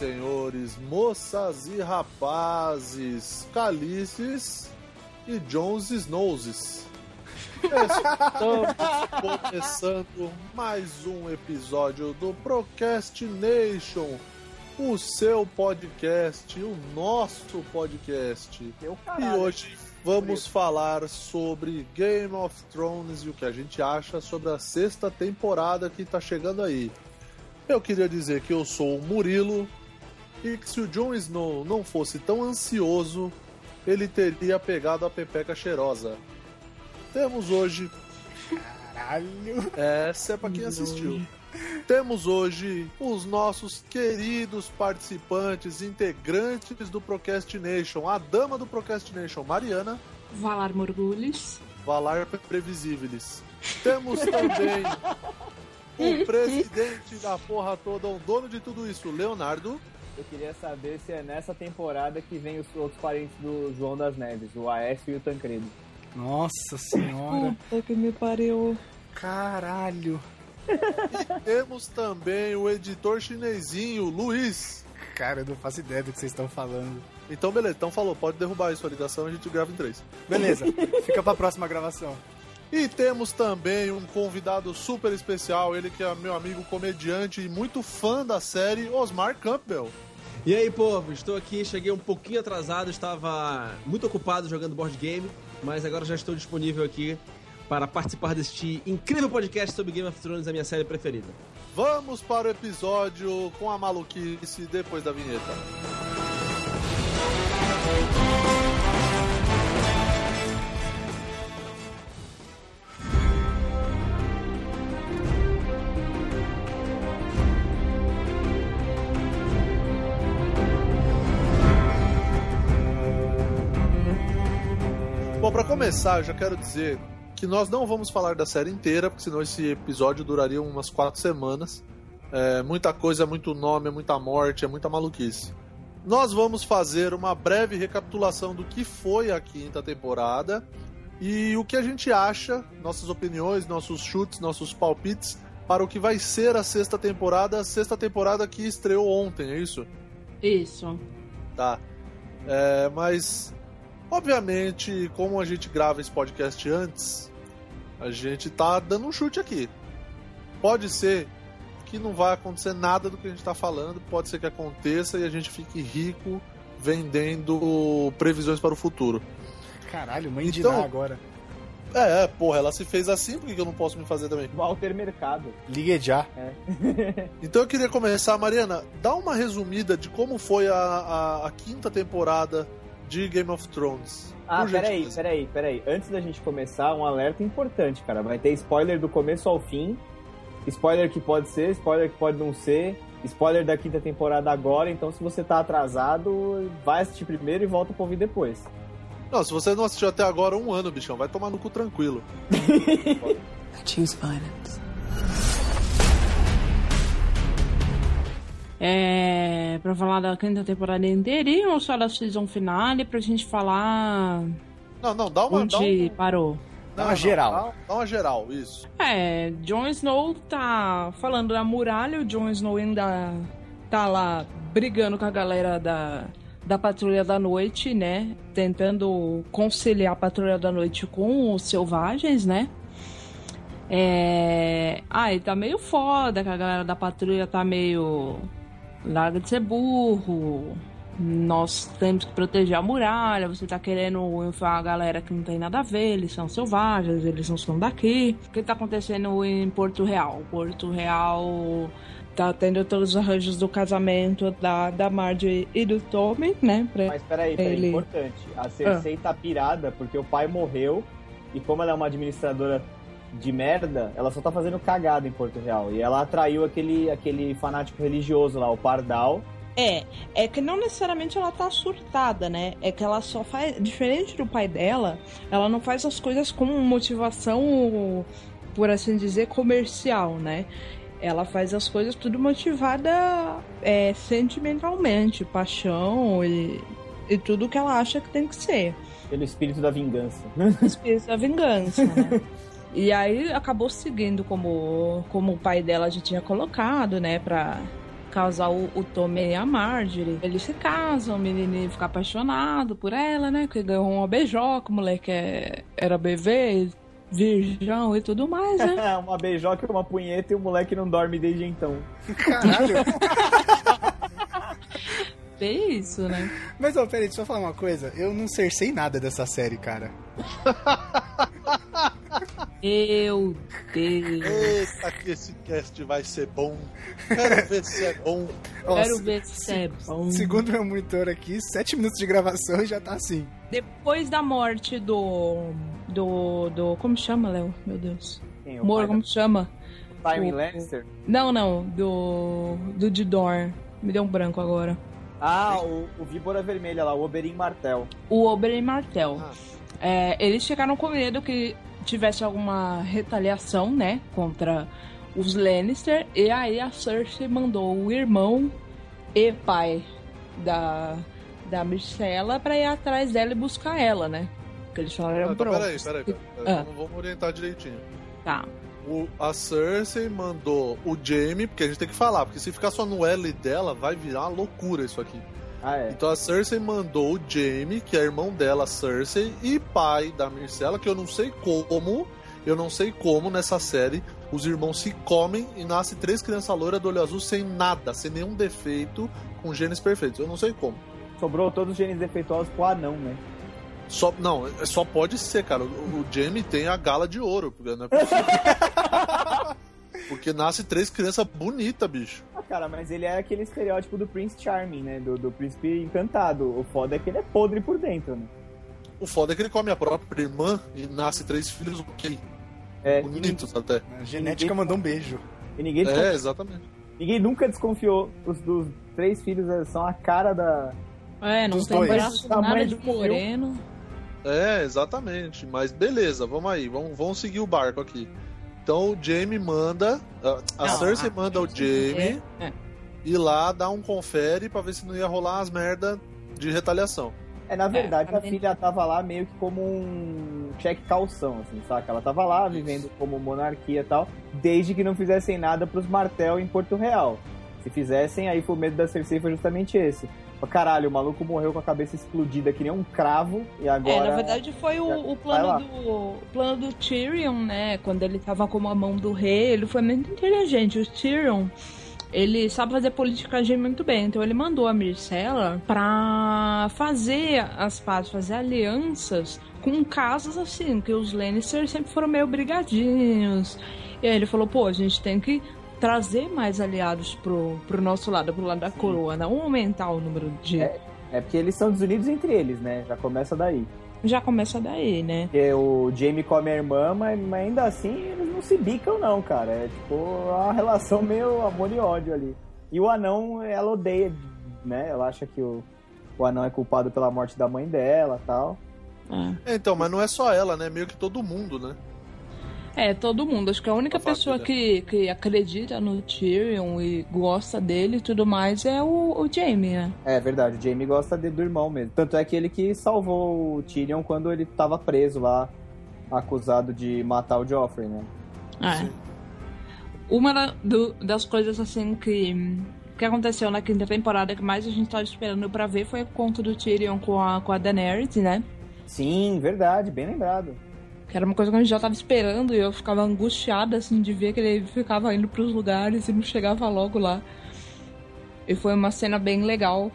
Senhores, moças e rapazes, calices e Jones Snowses. Estamos começando mais um episódio do Procrastination, o seu podcast, o nosso podcast. E hoje vamos falar sobre Game of Thrones e o que a gente acha sobre a sexta temporada que está chegando aí. Eu queria dizer que eu sou o Murilo e que se o Jon Snow não fosse tão ansioso, ele teria pegado a Pepeca cheirosa. Temos hoje. Caralho! Essa é pra quem assistiu. Temos hoje os nossos queridos participantes, integrantes do Procrastination, a dama do Procrastination, Mariana. Valar Morgulhos. Valar Previsíveis. Temos também o presidente da porra toda, o dono de tudo isso, Leonardo. Eu queria saber se é nessa temporada que vem os outros parentes do João das Neves, o Aécio e o Tancredo. Nossa senhora. Puta que me pariu. Caralho. E temos também o editor chinesinho, Luiz. Cara, eu não faço ideia do que vocês estão falando. Então, beleza, então falou, pode derrubar aí sua ligação a gente grava em três. Beleza, fica pra próxima gravação. E temos também um convidado super especial, ele que é meu amigo comediante e muito fã da série, Osmar Campbell. E aí, povo, estou aqui, cheguei um pouquinho atrasado, estava muito ocupado jogando board game, mas agora já estou disponível aqui para participar deste incrível podcast sobre Game of Thrones, a minha série preferida. Vamos para o episódio com a maluquice depois da vinheta. Começar, eu já quero dizer que nós não vamos falar da série inteira, porque senão esse episódio duraria umas quatro semanas. É muita coisa, é muito nome, é muita morte, é muita maluquice. Nós vamos fazer uma breve recapitulação do que foi a quinta temporada e o que a gente acha, nossas opiniões, nossos chutes, nossos palpites para o que vai ser a sexta temporada, a sexta temporada que estreou ontem, é isso? Isso. Tá. É, mas, obviamente, como a gente grava esse podcast antes, a gente tá dando um chute aqui. Pode ser que não vai acontecer nada do que a gente tá falando, pode ser que aconteça e a gente fique rico vendendo previsões para o futuro. Caralho, mãe de Então- Ná agora. É, é, porra, ela se fez assim, por que eu não posso me fazer também? Walter Mercado. Ligue já. Então eu queria começar, Mariana, dá uma resumida de como foi a, a, a quinta temporada de Game of Thrones. Ah, peraí, peraí, peraí. Antes da gente começar, um alerta importante, cara. Vai ter spoiler do começo ao fim. Spoiler que pode ser, spoiler que pode não ser. Spoiler da quinta temporada agora. Então, se você tá atrasado, vai assistir primeiro e volta pra ouvir depois. Não, se você não assistiu até agora um ano, bichão, vai tomar no cu tranquilo. I choose violence. É. Pra falar da quinta temporada inteirinha ou só da season finale pra gente falar Não, não, dá uma. Dá onde um, parou? Dá uma geral. Dá, dá uma geral, isso. É, Jon Snow tá falando da muralha, o Jon Snow ainda tá lá brigando com a galera da, da Patrulha da Noite, né? Tentando conciliar a Patrulha da Noite com os selvagens, né? É... Ah, e tá meio foda, que a galera da Patrulha tá meio... Larga de ser burro, nós temos que proteger a muralha, você tá querendo enfiar a galera que não tem nada a ver, eles são selvagens, eles não são daqui. O que tá acontecendo em Porto Real? Porto Real tá tendo todos os arranjos do casamento da, da Marge e do Tommy, né? Pra- Mas peraí, peraí, Ele- importante. A Cersei Ah. tá pirada porque o pai morreu e como ela é uma administradora de merda, ela só tá fazendo cagada em Porto Real. E ela atraiu aquele, aquele fanático religioso lá, o Pardal. É, é que não necessariamente ela tá surtada, né? É que ela só faz. Diferente do pai dela, ela não faz as coisas com motivação, por assim dizer, comercial, né? Ela faz as coisas tudo motivada é, sentimentalmente, paixão e, e tudo que ela acha que tem que ser. Pelo espírito da vingança. Espírito da vingança, né? E aí acabou seguindo como, como o pai dela já tinha colocado, né? Pra, casar o, o Tommy e a Marjorie. Eles se casam, o menininho fica apaixonado por ela, né? Que ganhou uma beijoca, o moleque é- era bebê, virgão e tudo mais, né? uma beijoca, uma punheta e o moleque não dorme desde então. Caralho. Bem isso, né? Mas, ó, peraí, deixa eu falar uma coisa. Eu não cercei nada dessa série, cara. Meu Deus. Eita, que esse cast vai ser bom. Quero ver se é bom. Ó, Quero se- ver se é bom. Segundo meu monitor aqui, sete minutos de gravação e já tá assim. Depois da morte do. Do. do como chama, Léo? Meu Deus. Quem é Moro, como chama? da- Tywin o- Lannister? Não, não. Do. Do Didor. Me deu um branco agora. Ah, o, o Víbora Vermelha lá, o Oberyn Martel. O Oberyn Martel. Ah. É, eles chegaram com medo que tivesse alguma retaliação, né? Contra os Lannister. E aí a Cersei mandou o irmão e pai da. Da Myrcella pra ir atrás dela e buscar ela, né? Porque eles falaram, Ah, então, pronto. peraí, peraí, peraí. Ah. Vamos, vamos orientar direitinho. Tá. O, a Cersei mandou o Jaime, porque a gente tem que falar, porque se ficar só no L dela, vai virar loucura isso aqui. Ah, é. Então a Cersei mandou o Jaime, que é irmão dela, Cersei, e pai da Myrcella, que eu não sei como, eu não sei como nessa série os irmãos se comem e nasce três crianças loiras do olho azul sem nada, sem nenhum defeito, com genes perfeitos. Eu não sei como. Sobrou todos os genes defeituosos pro anão, né? Só, não, é- só pode ser, cara. O, o Jaime tem a gala de ouro, porque não é possível. Porque nasce três crianças bonitas, bicho. Ah, cara, mas ele é aquele estereótipo do Prince Charming, né? Do, do príncipe encantado. O foda é que ele é podre por dentro, né? O foda é que ele come a própria irmã e nasce três filhos ok. É, Bonitos até. A genética mandou um beijo. E ninguém, É, exatamente. ninguém nunca desconfiou. Os dos três filhos é, são a cara da. É, não Dos tem dois. braço nada de moreno. É, exatamente. Mas beleza, vamos aí. Vamos, vamos seguir o barco aqui. Então o Jaime manda. A, a Não, Cersei a- manda o Jaime É, é. ir lá dar um confere pra ver se não ia rolar as merda de retaliação. É, na verdade, É, a filha tava lá meio que como um cheque calção, assim, saca? Ela tava lá vivendo como monarquia e tal, desde que não fizessem nada pros Martel em Porto Real. Se fizessem, aí foi o medo da Cersei foi justamente esse. Caralho, o maluco morreu com a cabeça explodida que nem um cravo e agora. É, na verdade foi o, o plano do o plano do Tyrion, né? Quando ele tava com a mão do rei, ele foi muito inteligente. O Tyrion, ele sabe fazer politicagem muito bem, então ele mandou a Myrcella pra fazer as pazes, fazer alianças com casos assim, que os Lannister sempre foram meio brigadinhos. E aí ele falou, pô, a gente tem que trazer mais aliados pro, pro nosso lado, pro lado da coroa, não aumentar o número de... É. É porque eles são desunidos entre eles, né? Já começa daí. Já começa daí, né? Porque o Jamie come a irmã, mas, mas ainda assim eles não se bicam, não, cara. É tipo uma relação meio amor e ódio ali. E o anão, ela odeia, né? Ela acha que o, o anão é culpado pela morte da mãe dela tal. É. É, então, mas não é só ela, né? Meio que todo mundo, né? É, todo mundo. Acho que a única A pessoa que, que acredita no Tyrion e gosta dele e tudo mais é o, o Jaime, né? É verdade, o Jamie gosta de- do irmão mesmo. Tanto é que ele que salvou o Tyrion quando ele tava preso lá, acusado de matar o Joffrey, né? É. Uma da- do- das coisas assim que, que aconteceu na quinta temporada que mais a gente tava esperando pra ver foi o conto do Tyrion com a, com a Daenerys, né? Sim, verdade, bem lembrado. Que era uma coisa que a gente já tava esperando e eu ficava angustiada, assim, de ver que ele ficava indo pros lugares e não chegava logo lá. E foi uma cena bem legal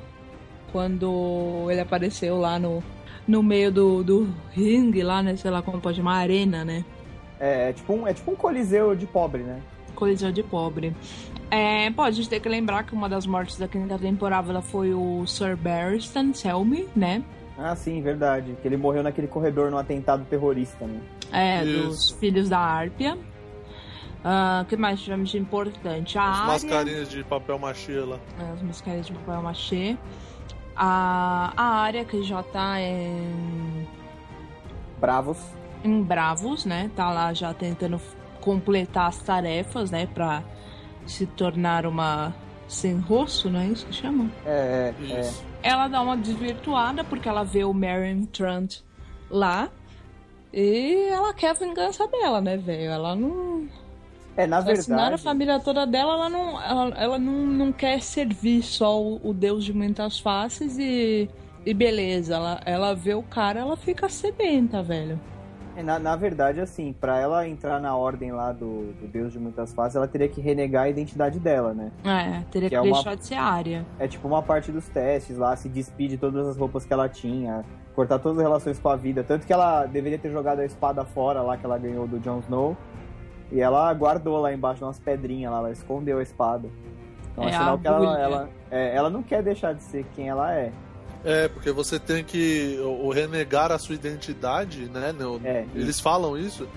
quando ele apareceu lá no, no meio do, do ringue lá, né? Sei lá como pode chamar, arena, né? É, é tipo um, é tipo um coliseu de pobre, né? Coliseu de pobre. É, pô, a gente tem que lembrar que uma das mortes da quinta temporada foi o Sir Barristan Selmy, né? Ah, sim, verdade. Que ele morreu naquele corredor no atentado terrorista, né? É, Isso. dos filhos da Árpia. O que mais tivemos de importante? A As mascarinhas de papel machê lá. É, as mascarinhas de papel machê. A, a área que já tá em, Bravos. em Bravos, né? Tá lá já tentando completar as tarefas, né? Pra se tornar uma sem rosto, não é isso que chama? É, é, é. Ela dá uma desvirtuada porque ela vê o Marion Trant lá. E ela quer a vingança dela, né, velho? Ela não. É, na Assassinaram a verdade. família toda dela, ela não, ela, ela não, não quer servir só o, o Deus de muitas faces e, e beleza. Ela, ela vê o cara, ela fica sedenta, velho. É, Na, na verdade, assim, pra ela entrar na ordem lá do, do Deus de muitas faces, ela teria que renegar a identidade dela, né? É, teria Que que, é uma- deixar de ser área. É tipo uma parte dos testes lá, se despide de todas as roupas que ela tinha, cortar todas as relações com a vida. Tanto que ela deveria ter jogado a espada fora lá que ela ganhou do Jon Snow. E ela guardou lá embaixo umas pedrinhas lá, ela escondeu a espada. Então é, É, sinal que ela, ela, é, ela não quer deixar de ser quem ela é. É, porque você tem que o, renegar a sua identidade, né? no- É, Eles falam isso,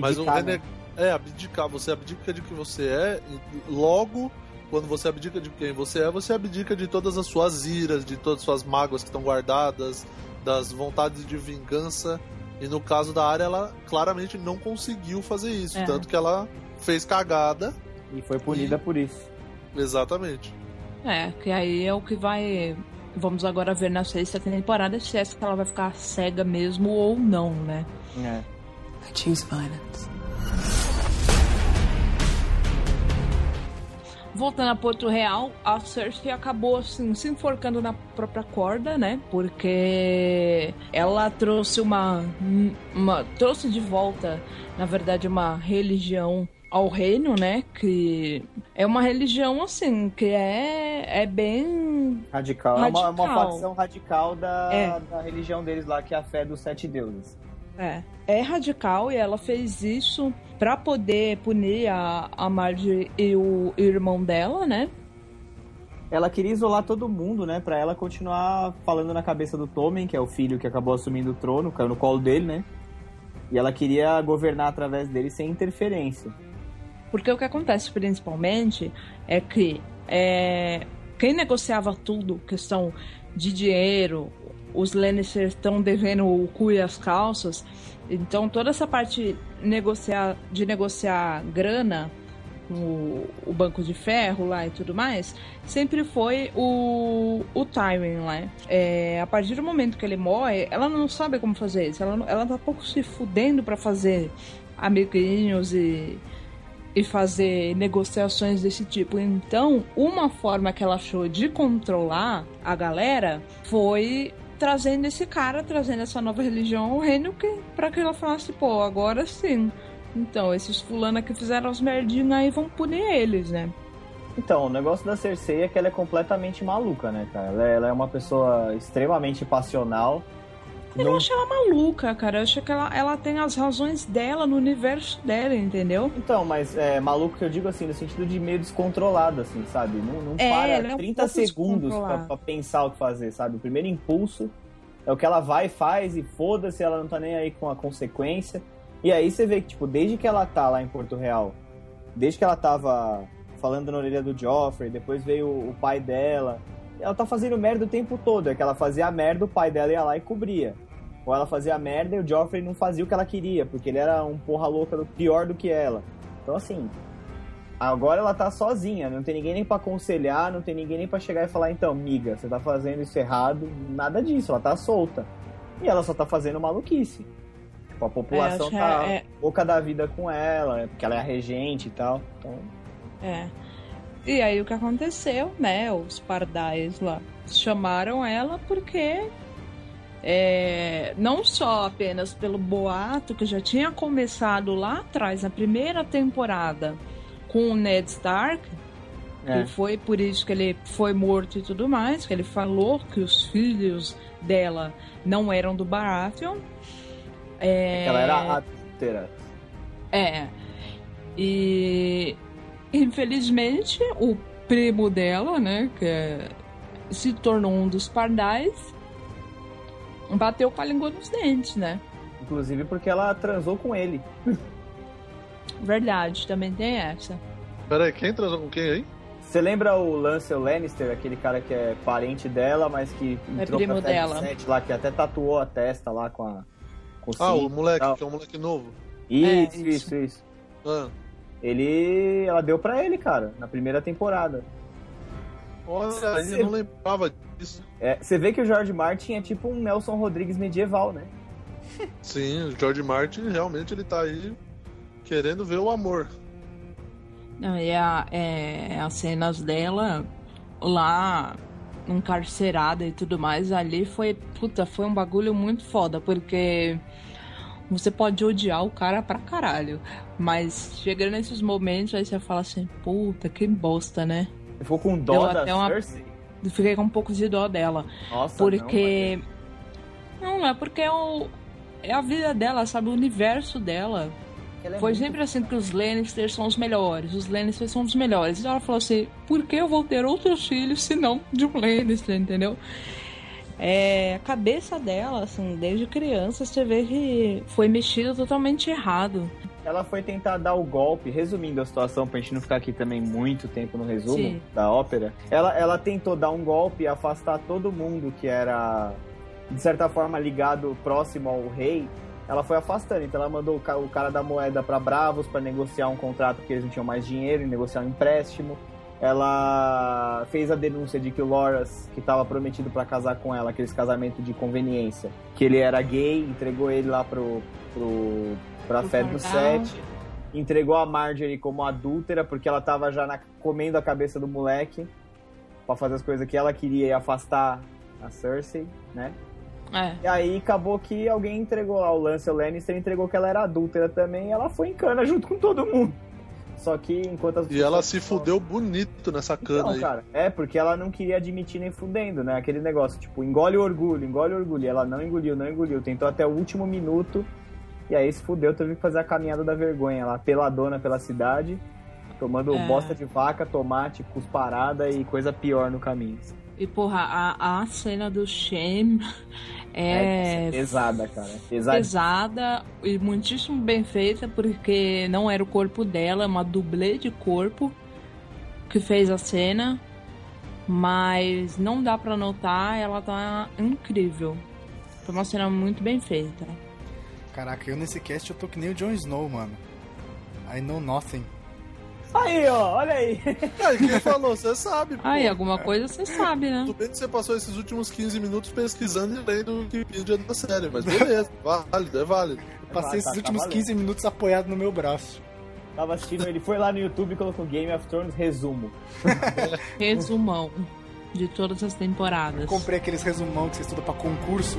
mas o Abdicar, né? rene... é abdicar. Você abdica de quem você é, e logo, quando você abdica de quem você é, você abdica de todas as suas iras, de todas as suas mágoas que estão guardadas, das vontades de vingança. E no caso da área, ela claramente não conseguiu fazer isso. É. Tanto que ela fez cagada. E foi punida por isso. Exatamente. É, que aí é o que vai. Vamos agora ver na sexta temporada se essa ela vai ficar cega mesmo ou não, né? É. I choose violence. Voltando a Porto Real, a Cersei acabou assim se enforcando na própria corda, né? Porque ela trouxe uma, uma trouxe de volta, na verdade, uma religião ao reino, né? Que é uma religião assim que é é bem Radical. É uma, uma Radical. facção radical da, É. da religião deles lá, que é a fé dos sete deuses. É, é radical e ela fez isso pra poder punir a, a Marge e o irmão dela, né? Ela queria isolar todo mundo, né? Pra ela continuar falando na cabeça do Tommen, que é o filho que acabou assumindo o trono, caiu no colo dele, né? E ela queria governar através dele sem interferência. Porque o que acontece principalmente é que é, quem negociava tudo, questão de dinheiro, os Lannisters estão devendo o cu e as calças, então toda essa parte negociar, de negociar grana, o, o banco de ferro lá e tudo mais, sempre foi o, o Tywin lá. É, a partir do momento que ele morre, ela não sabe como fazer isso, ela, ela tá pouco se fudendo pra fazer amiguinhos e e fazer negociações desse tipo. Então, uma forma que ela achou de controlar a galera foi trazendo esse cara, trazendo essa nova religião ao reino, que, pra que ela falasse, pô, agora sim. Então, esses fulana que fizeram as merdinhas aí vão punir eles, né? Então, o negócio da Cersei é que ela é completamente maluca, né, cara? Ela é, ela é uma pessoa extremamente passional. Eu Não- acho ela maluca, cara. Eu acho que ela, ela tem as razões dela no universo dela, entendeu? Então, mas é maluco que eu digo assim, no sentido de meio descontrolado, assim, sabe? Não, não É, para é um 30 pouco segundos pra, pra pensar o que fazer, sabe? O primeiro impulso é o que ela vai e faz e foda-se, ela não tá nem aí com a consequência. E aí você vê que, tipo, desde que ela tá lá em Porto Real, desde que ela tava falando na orelha do Joffrey, depois veio o pai dela, ela tá fazendo merda o tempo todo. É que ela fazia a merda, o pai dela ia lá e cobria. Ou ela fazia merda e o Joffrey não fazia o que ela queria, porque ele era um porra louca do- pior do que ela. Então, assim, agora ela tá sozinha, não tem ninguém nem pra aconselhar, não tem ninguém nem pra chegar e falar, então, miga, você tá fazendo isso errado, nada disso, ela tá solta. E ela só tá fazendo maluquice. Tipo, a população que tá é- é- boca da vida com ela, porque ela é a regente e tal. Então, É. E aí o que aconteceu, né? Os pardais lá chamaram ela porque é, não só apenas pelo boato que já tinha começado lá atrás, na primeira temporada, com o Ned Stark, é. que foi por isso que ele foi morto e tudo mais, que ele falou que os filhos dela não eram do Baratheon. É, que ela era adúltera. é. E infelizmente o primo dela, né, que é- se tornou um dos pardais, bateu com a língua nos dentes, né? Inclusive porque ela transou com ele. Verdade, também tem essa. Peraí, quem transou com quem aí? Você lembra o Lancel Lannister, aquele cara que é parente dela, mas que entrou primo pra dela. 7 lá, que até tatuou a testa lá com a. Com o Ah, o moleque, tal. que é um moleque novo. Isso, É, isso, isso. isso. Ah. Ele. Ela deu pra ele, cara, na primeira temporada. Olha, Você- eu não lembrava disso. É, você vê que o George Martin é tipo um Nelson Rodrigues medieval, né? Sim, o George Martin realmente ele tá aí querendo ver o amor. Não, e a, é, as cenas dela lá encarcerada e tudo mais, ali foi, puta, foi um bagulho muito foda, porque você pode odiar o cara pra caralho, mas chegando nesses momentos, aí você fala assim, puta, que bosta, né? Ficou com dó Deu da até uma- Cersei? Fiquei com um pouco de dó dela. Nossa, Porque. Não, é porque é, o... é a vida dela, sabe? O universo dela. não, ela é Foi sempre assim que os Lannisters são os melhores. Os Lannisters são os melhores. E ela falou assim: por que eu vou ter outros filhos se não de um Lannister, entendeu? É, a cabeça dela, assim, desde criança, você vê que foi mexida totalmente errado. Ela foi tentar dar o golpe, resumindo a situação, pra gente não ficar aqui também muito tempo no resumo Sim. da ópera. Ela, ela tentou dar um golpe e afastar todo mundo que era, de certa forma, ligado próximo ao rei. Ela foi afastando, então ela mandou o ca- o cara da moeda pra Bravos pra negociar um contrato porque eles não tinham mais dinheiro, e negociar um empréstimo. Ela fez a denúncia de que o Loras, que estava prometido pra casar com ela, aqueles casamentos de conveniência, que ele era gay, entregou ele lá pro, pro, pra fé do. Sete, entregou a Marjorie como adúltera, porque ela tava já na- comendo a cabeça do moleque, pra fazer as coisas que ela queria e afastar a Cersei, né? É. E aí acabou que alguém entregou lá, o Lancel Lannister entregou que ela era adúltera também, e ela foi em cana junto com todo mundo. Só que enquanto as E ela se fudeu bonito nessa cana então, aí. cara, é porque ela não queria admitir nem fudendo, né? Aquele negócio, tipo, engole o orgulho, engole o orgulho. E ela não engoliu, não engoliu. Tentou até o último minuto. E aí se fudeu, teve que fazer a caminhada da vergonha lá, peladona pela cidade, tomando É. bosta de vaca, tomate, cusparada e coisa pior no caminho. E, porra, a, a cena do Shame é, pesada, cara. Pesada. pesada e muitíssimo bem feita, porque não era o corpo dela, é uma dublê de corpo que fez a cena. Mas não dá pra notar, ela tá incrível. Foi uma cena muito bem feita. Caraca, eu nesse cast eu tô que nem o Jon Snow, mano. I know nothing. Aí, ó, olha aí. Aí, quem falou? Você sabe, pô. Aí, alguma coisa você sabe, né? Tudo bem que você passou esses últimos 15 minutos pesquisando e lendo o Wikipedia da série, mas beleza, válido, é válido. Eu passei tá- esses tá últimos valendo. 15 minutos apoiado no meu braço. Tava assistindo, ele foi lá no YouTube e colocou Game of Thrones resumo. Resumão de todas as temporadas. Comprei aqueles resumão que você estuda pra concurso.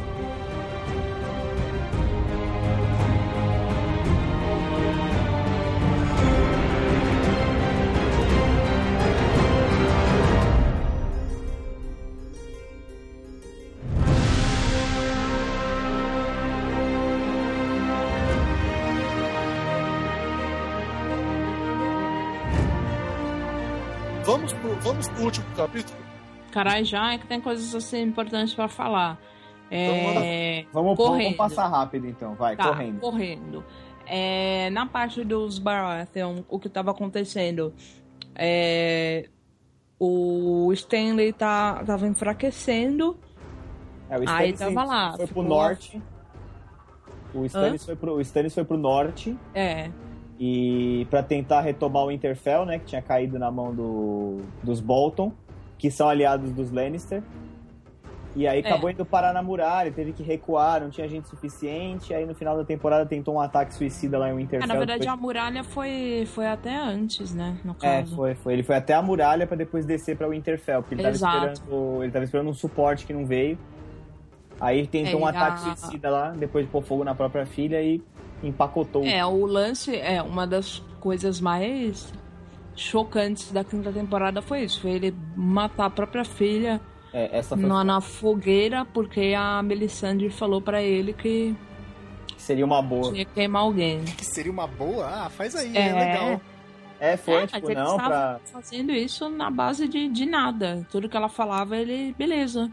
Vamos pro, último capítulo? Caralho, já é que tem coisas assim importantes pra falar. É... Vamos, Correndo. vamos passar rápido então, vai, Tá, correndo. correndo. É, na parte dos Baratheon, o que tava acontecendo? É, o Stanley tá, tava enfraquecendo. É, o Aí tava lá, Foi pro norte. O Stannis, foi pro, o Stannis foi pro norte É, e para tentar retomar o Winterfell, né, que tinha caído na mão do, dos Bolton, que são aliados dos Lannister. E aí É. acabou indo parar na muralha, teve que recuar, não tinha gente suficiente. Aí no final da temporada tentou um ataque suicida lá em É, Winterfell. na verdade depois- a muralha foi, foi até antes, né? No É, caso. foi, foi. Ele foi até a muralha pra depois descer pra Winterfell, porque ele tava, Exato. esperando, ele tava esperando um suporte que não veio. Aí tentou um É, ataque a- suicida lá, depois de pôr fogo na própria filha e empacotou. É, o lance é uma das coisas mais chocantes da quinta temporada foi isso, foi ele matar a própria filha É, essa foi, na, na fogueira porque a Melisandre falou pra ele que seria uma boa. tinha que queimar alguém. Que seria uma boa? Ah, faz aí, É. é, legal. É, foi, É, mas tipo, não, pra... fazendo isso na base de, de nada. Tudo que ela falava, ele, beleza.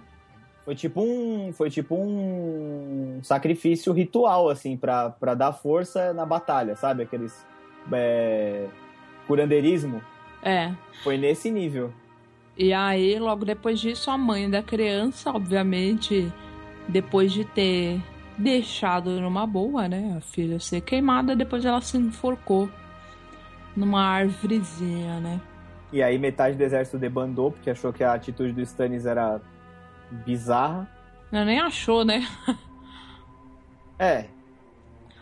Foi tipo um. Foi tipo um sacrifício ritual, assim, pra, pra dar força na batalha, sabe? Aqueles. É, curandeirismo. É. Foi nesse nível. E aí, logo depois disso, a mãe da criança, obviamente, depois de ter deixado numa boa, né? A filha ser queimada, depois ela se enforcou numa árvorezinha, né? E aí metade do exército debandou, porque achou que a atitude do Stannis era bizarra. Ela nem achou, né? É.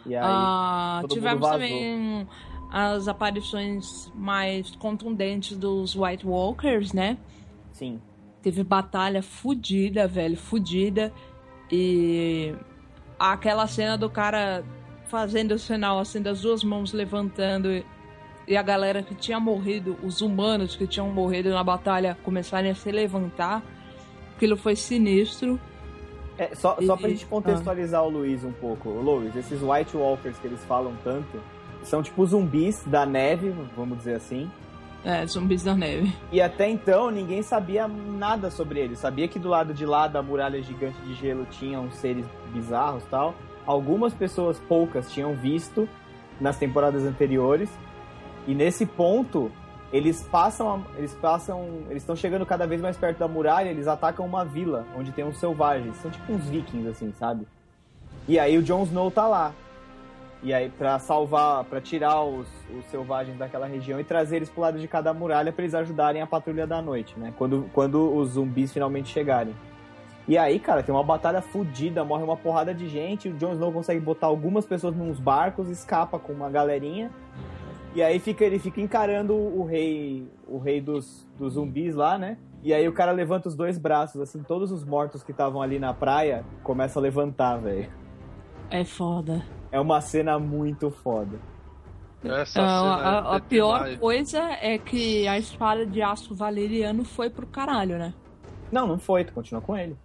E aí. Ah, tivemos também as aparições mais contundentes dos White Walkers, né? Sim. Teve batalha fudida, velho, fudida. E aquela cena do cara fazendo o sinal assim das duas mãos levantando e- e a galera que tinha morrido, os humanos que tinham morrido na batalha começarem a se levantar. Aquilo foi sinistro. É, só, só pra E- gente contextualizar o Luiz um pouco. Luiz, esses White Walkers que eles falam tanto são tipo zumbis da neve, vamos dizer assim. É, zumbis da neve. E até então ninguém sabia nada sobre eles. Sabia que do lado de lá da muralha gigante de gelo tinham seres bizarros e tal. Algumas pessoas, poucas, tinham visto nas temporadas anteriores. E nesse ponto, eles passam, eles passam, eles estão chegando cada vez mais perto da muralha, eles atacam uma vila onde tem uns selvagens, são tipo uns vikings assim, sabe? E aí o Jon Snow tá lá. E aí pra salvar, pra tirar os, os selvagens daquela região e trazer eles pro lado de cada muralha pra eles ajudarem a patrulha da noite, né? Quando, quando os zumbis finalmente chegarem. E aí, cara, tem uma batalha fodida, morre uma porrada de gente, o Jon Snow consegue botar algumas pessoas nos barcos, escapa com uma galerinha. E aí fica, ele fica encarando o rei, o rei dos, dos zumbis lá, né? E aí o cara levanta os dois braços, assim, todos os mortos que estavam ali na praia começam a levantar, velho. É foda. É uma cena muito foda. Essa Ah, cena a, é a pior demais. coisa é que a espada de aço valeriano foi pro caralho, né? Não, não foi, tu continua com ele.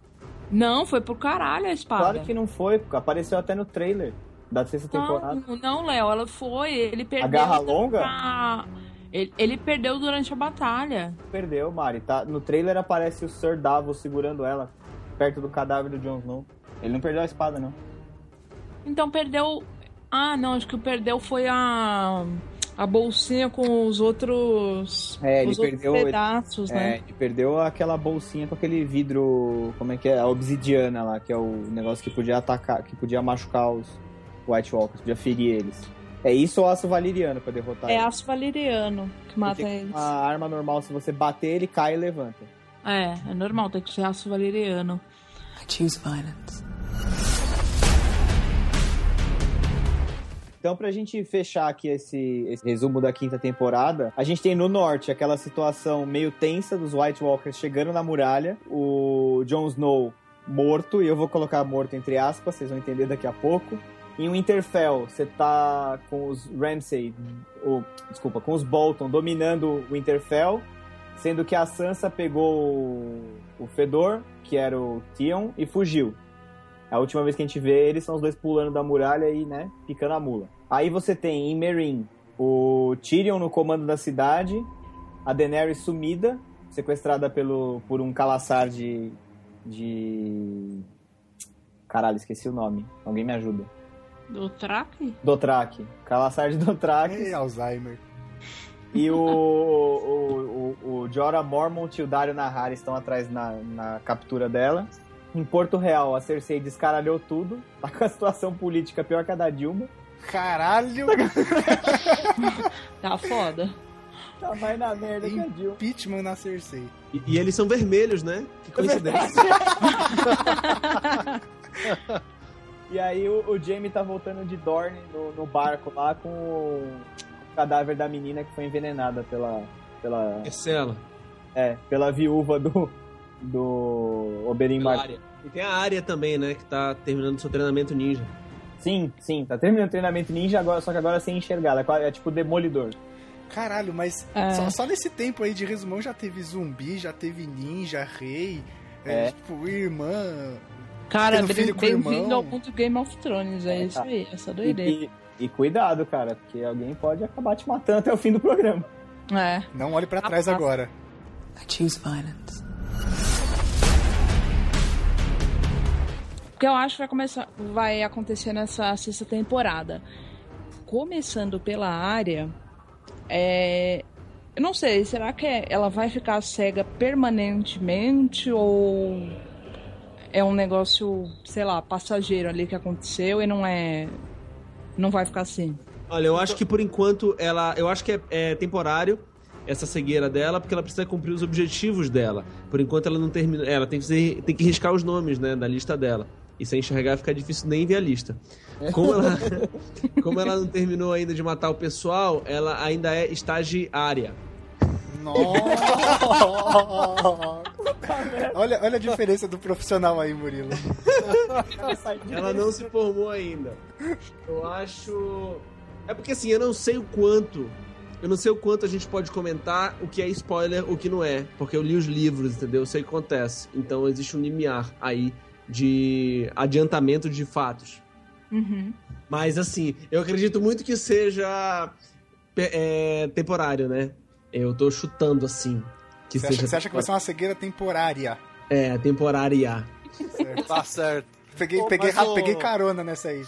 Não, foi pro caralho a espada. Claro que não foi, apareceu até no trailer da sexta temporada. Não, não, Léo, ela foi. Ele perdeu. garra longa? pra- Ele, ele perdeu durante a batalha. Perdeu, Mari. Tá, no trailer aparece o Sir Davos segurando ela, perto do cadáver do Jon Snow. Ele não perdeu a espada, não. Então perdeu. Ah, não, acho que o perdeu foi a. A bolsinha com os outros. É, ele os perdeu- pedaços, É, né? ele perdeu aquela bolsinha com aquele vidro, como é que é? A obsidiana lá, que é o negócio que podia atacar, que podia machucar os White Walkers, podia ferir eles. É isso ou aço valeriano pra derrotar É ele? aço valeriano que mata Porque eles. uma arma normal, se você bater, ele cai e levanta. É, é normal, tem que ser aço valeriano. I choose violence. Então, pra gente fechar aqui esse, esse resumo da quinta temporada, a gente tem no norte aquela situação meio tensa dos White Walkers chegando na muralha, o Jon Snow morto, e eu vou colocar morto entre aspas, vocês vão entender daqui a pouco. Em Winterfell, você tá com os Ramsay, o, desculpa, com os Bolton dominando o Winterfell, sendo que a Sansa pegou o, Fedor, que era o Theon, e fugiu. A última vez que a gente vê eles são os dois pulando da muralha e, né, picando a mula. Aí você tem em Meereen o Tyrion no comando da cidade, a Daenerys sumida, sequestrada pelo, por um calaçar de, de... Caralho, esqueci o nome. Alguém me ajuda. Do Track? Dothraki. Calaçar de Dothraki. Ei, Alzheimer. E o, o, o, o Jorah Mormont e o Dario Naharis estão atrás na, na captura dela. Em Porto Real, a Cersei descaralhou tudo. Tá com a situação política pior que a da Dilma. Caralho! Tá foda. Tá mais na merda que a Dilma. Impeachment na Cersei. E, e eles são vermelhos, né? Que coincidência. E aí o, o Jaime tá voltando de Dorne no, no barco lá com o cadáver da menina que foi envenenada pela. pela. Marcela. É, pela viúva do. do Oberyn Martell. E tem a área também, né? Que tá terminando seu treinamento ninja. Sim, sim, tá terminando o treinamento ninja, agora, só que agora sem enxergar. É é tipo demolidor. Caralho, mas É. só, só nesse tempo aí de resumão já teve zumbi, já teve ninja, rei, é, É. tipo, irmã. Cara, bem- bem-vindo ao mundo Game of Thrones, é É, isso tá. aí, essa E, doideira. e- e cuidado, cara, porque alguém pode acabar te matando até o fim do programa. É. Não olhe pra trás Rapaz. agora. I choose violence. O que eu acho que vai, começar, vai acontecer nessa sexta temporada. Começando pela área, é. Eu não sei, será que é- ela vai ficar cega permanentemente ou é um negócio, sei lá, passageiro ali que aconteceu e não é. Não vai ficar assim. Olha, eu acho que por enquanto ela. Eu acho que é, é temporário essa cegueira dela, porque ela precisa cumprir os objetivos dela. Por enquanto ela não termina. Ela tem que, fazer- tem que riscar os nomes, né, da lista dela. E sem enxergar fica difícil nem ver a lista. Como ela, como ela não terminou ainda de matar o pessoal, ela ainda é estagiária. Nossa! olha, olha a diferença do profissional aí, Murilo. Ela não se formou ainda. Eu acho. É porque assim, eu não sei o quanto. Eu não sei o quanto a gente pode comentar o que é spoiler o que não é. Porque eu li os livros, entendeu? Eu sei o que acontece. Então existe um limiar aí de adiantamento de fatos. Uhum. Mas assim, eu acredito muito que seja é, temporário, né? Eu tô chutando assim. Que Você acha, seja você acha que vai ser uma cegueira temporária? É, temporária. Tá certo. Peguei, Pô, peguei, o- peguei carona nessa aí.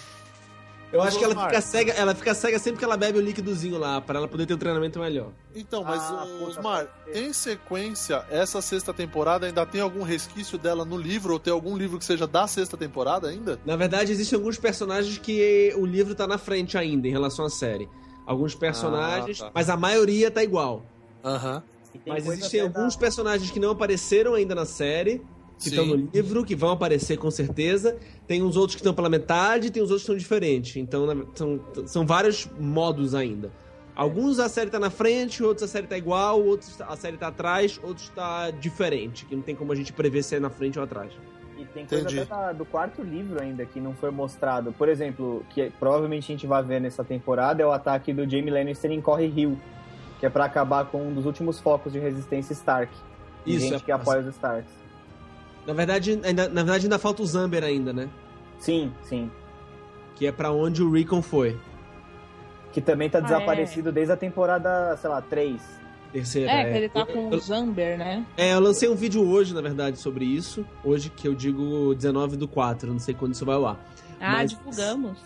Eu Mas, acho que ela fica cega, ela fica cega sempre que ela bebe o líquidozinho lá, pra ela poder ter um treinamento melhor. Então, mas Ah, puta, Osmar, em sequência, essa sexta temporada ainda tem algum resquício dela no livro? Ou tem algum livro que seja da sexta temporada ainda? Na verdade, existem alguns personagens que o livro tá na frente ainda em relação à série. Alguns personagens, Ah, tá. mas a maioria tá igual. Aham. Tem Mas existem alguns da- personagens que não apareceram ainda na série, que estão no livro, que vão aparecer com certeza. Tem uns outros que estão pela metade, tem uns outros que estão diferentes. Então, são, são vários modos ainda. Alguns a série tá na frente, outros a série tá igual, outros a série tá atrás, outros tá diferente, que não tem como a gente prever se é na frente ou atrás. E tem coisa Entendi. até da- do quarto livro ainda que não foi mostrado. Por exemplo, que provavelmente a gente vai ver nessa temporada é o ataque do Jamie Lannister em Corre Hill, que é pra acabar com um dos últimos focos de resistência Stark. Isso, gente é- que apoia os Starks. Na verdade, ainda, na verdade, ainda falta o Zamber ainda, né? Sim, sim. Que é pra onde o Recon foi. Que também tá Ah, desaparecido desde a temporada, sei lá, 3. Terceira. É, que ele tá com o Zamber, né? É, eu lancei um vídeo hoje, na verdade, sobre isso. Hoje, que eu digo 19 do 4, não sei quando isso vai ar. Ah, Mas- divulgamos.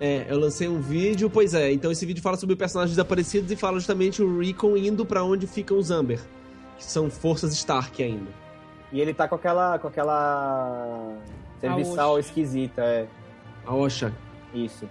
É, eu lancei um vídeo, pois é. Então esse vídeo fala sobre personagens desaparecidos e fala justamente o Recon indo pra onde ficam os Amber. Que são forças Stark ainda. E ele tá com aquela. com aquela. serviçal esquisita, é. A Osha. Isso.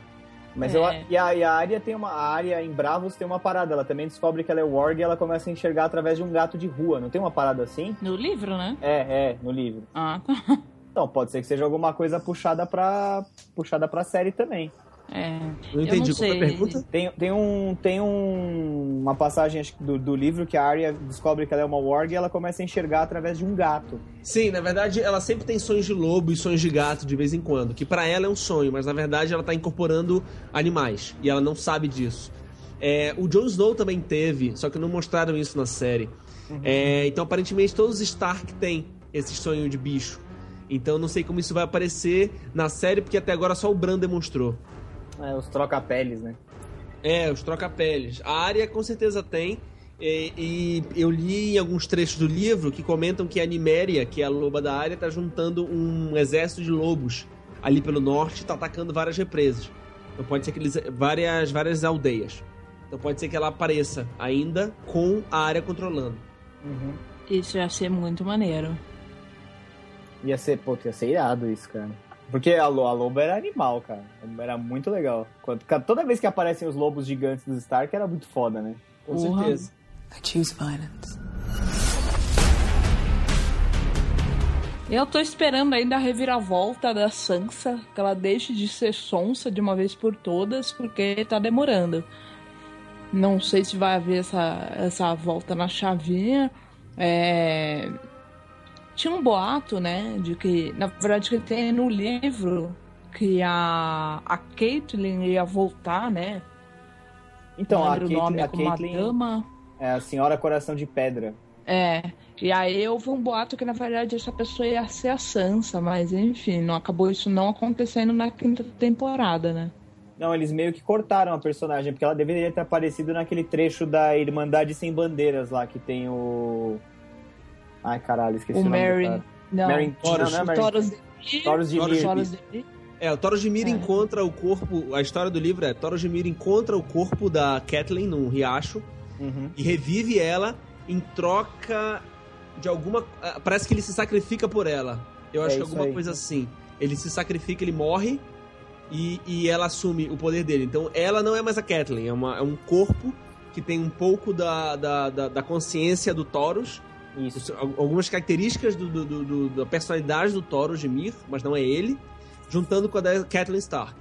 Mas É. eu, e a, e a área tem uma. A área em Bravos tem uma parada. Ela também descobre que ela é Warg e ela começa a enxergar através de um gato de rua. Não tem uma parada assim? No livro, né? É, é, no livro. Ah, tá. Então, pode ser que seja alguma coisa puxada pra. puxada pra série também. É. Não entendi não qual foi a pergunta. Tem, tem, um, tem um, uma passagem do, do livro que a Arya descobre que ela é uma Warg e ela começa a enxergar através de um gato. Sim, na verdade, ela sempre tem sonhos de lobo e sonhos de gato de vez em quando. Que pra ela é um sonho, mas na verdade ela tá incorporando animais. E ela não sabe disso. É, o Jon Snow também teve, só que não mostraram isso na série. É, então, aparentemente, todos os Stark têm esse sonho de bicho. Então, não sei como isso vai aparecer na série, porque até agora só o Bran demonstrou. É, os troca-peles, né? É, os troca-peles. A área com certeza tem. E, e eu li em alguns trechos do livro que comentam que a Niméria, que é a loba da área, tá juntando um exército de lobos ali pelo norte e tá atacando várias represas. Então pode ser que eles. várias, várias aldeias. Então pode ser que ela apareça ainda com a área controlando. Isso ia ser muito maneiro. Ia ser, pô, ia ser irado isso, cara. Porque a, lo- a loba era animal, cara. Era muito legal. Quando, toda vez que aparecem os lobos gigantes dos Stark era muito foda, né? Com Porra. certeza. I choose violence. Eu tô esperando ainda a reviravolta da Sansa, que ela deixe de ser sonsa de uma vez por todas, porque tá demorando. Não sei se vai haver essa, essa volta na chavinha. É... Tinha um boato, né, de que, na verdade, que tem no livro que a, a Caitlyn ia voltar, né? Então, a o Caitlyn, nome, a Caitlyn dama. é a Senhora Coração de Pedra. É, e aí houve um boato que na verdade essa pessoa ia ser a Sansa, mas enfim, não acabou isso não acontecendo na quinta temporada, né? Não, eles meio que cortaram a personagem, porque ela deveria ter aparecido naquele trecho da Irmandade Sem Bandeiras lá, que tem o... Ai, caralho, esqueci o, o nome Merry. cara. Não, Merry- Toros. não, não é Merry- Toros de Mir. Toros de Toros Mir. Toros de Mir. É, o Thoros de Mir É. encontra o corpo. A história do livro é: Thoros de Mir encontra o corpo da Kathleen num riacho Uhum. e revive ela em troca de alguma. ah, Parece que ele se sacrifica por ela. Eu É acho que alguma aí. coisa assim. Ele se sacrifica, ele morre e, e ela assume o poder dele. Então ela não é mais a Kathleen, é, uma- é um corpo que tem um pouco da, da, da, da consciência do Thoros, Isso. algumas características do, do- do- da personalidade do Thoros de Mir, mas não é ele. juntando com a da Kathleen Stark.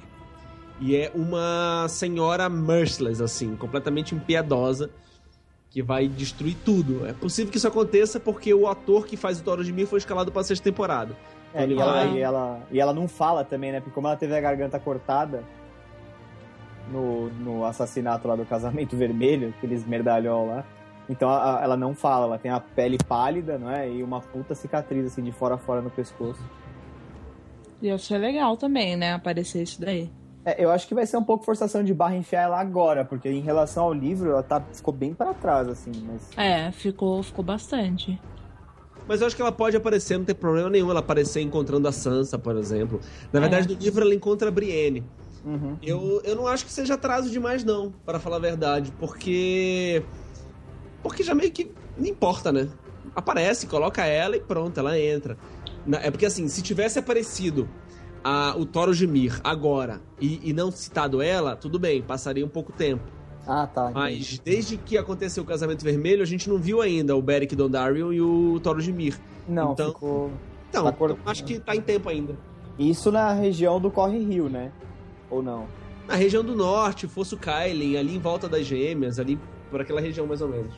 E é uma senhora merciless, assim, completamente impiedosa, que vai destruir tudo. É possível que isso aconteça porque o ator que faz o de Mir foi escalado pra sexta temporada. É, Ele e, ela, vai- e, ela, e ela não fala também, né? Porque como ela teve a garganta cortada no, no assassinato lá do casamento vermelho, aqueles merdalhol lá. Então a- a- ela não fala, ela tem a pele pálida, não é? E uma puta cicatriz assim de fora a fora no pescoço. Ia ser legal também, né? Aparecer isso daí. É, eu acho que vai ser um pouco forçação de barra enfiar ela agora, porque em relação ao livro, ela tá, ficou bem para trás, assim, mas. É, ficou, ficou bastante. Mas eu acho que ela pode aparecer, não tem problema nenhum ela aparecer encontrando a Sansa, por exemplo. Na verdade, no livro ela encontra a Brienne. Uhum. Eu, eu não acho que seja atraso demais, não, para falar a verdade, porque. Porque já meio que não importa, né? Aparece, coloca ela e pronto, ela entra. É porque assim, se tivesse aparecido a, o Toro de Mir agora e, e não citado ela, tudo bem, passaria um pouco tempo. Ah, tá. entendi. Mas desde que aconteceu o casamento vermelho, a gente não viu ainda o Beric Dondarrion e o Toro de Mir. Não, então- ficou. Então, Tá cor- então acho que tá em tempo ainda. Isso na região do Corre Rio, né? Ou não? Na região do norte, Fosso Kailin, ali em volta das gêmeas, ali por aquela região mais ou menos.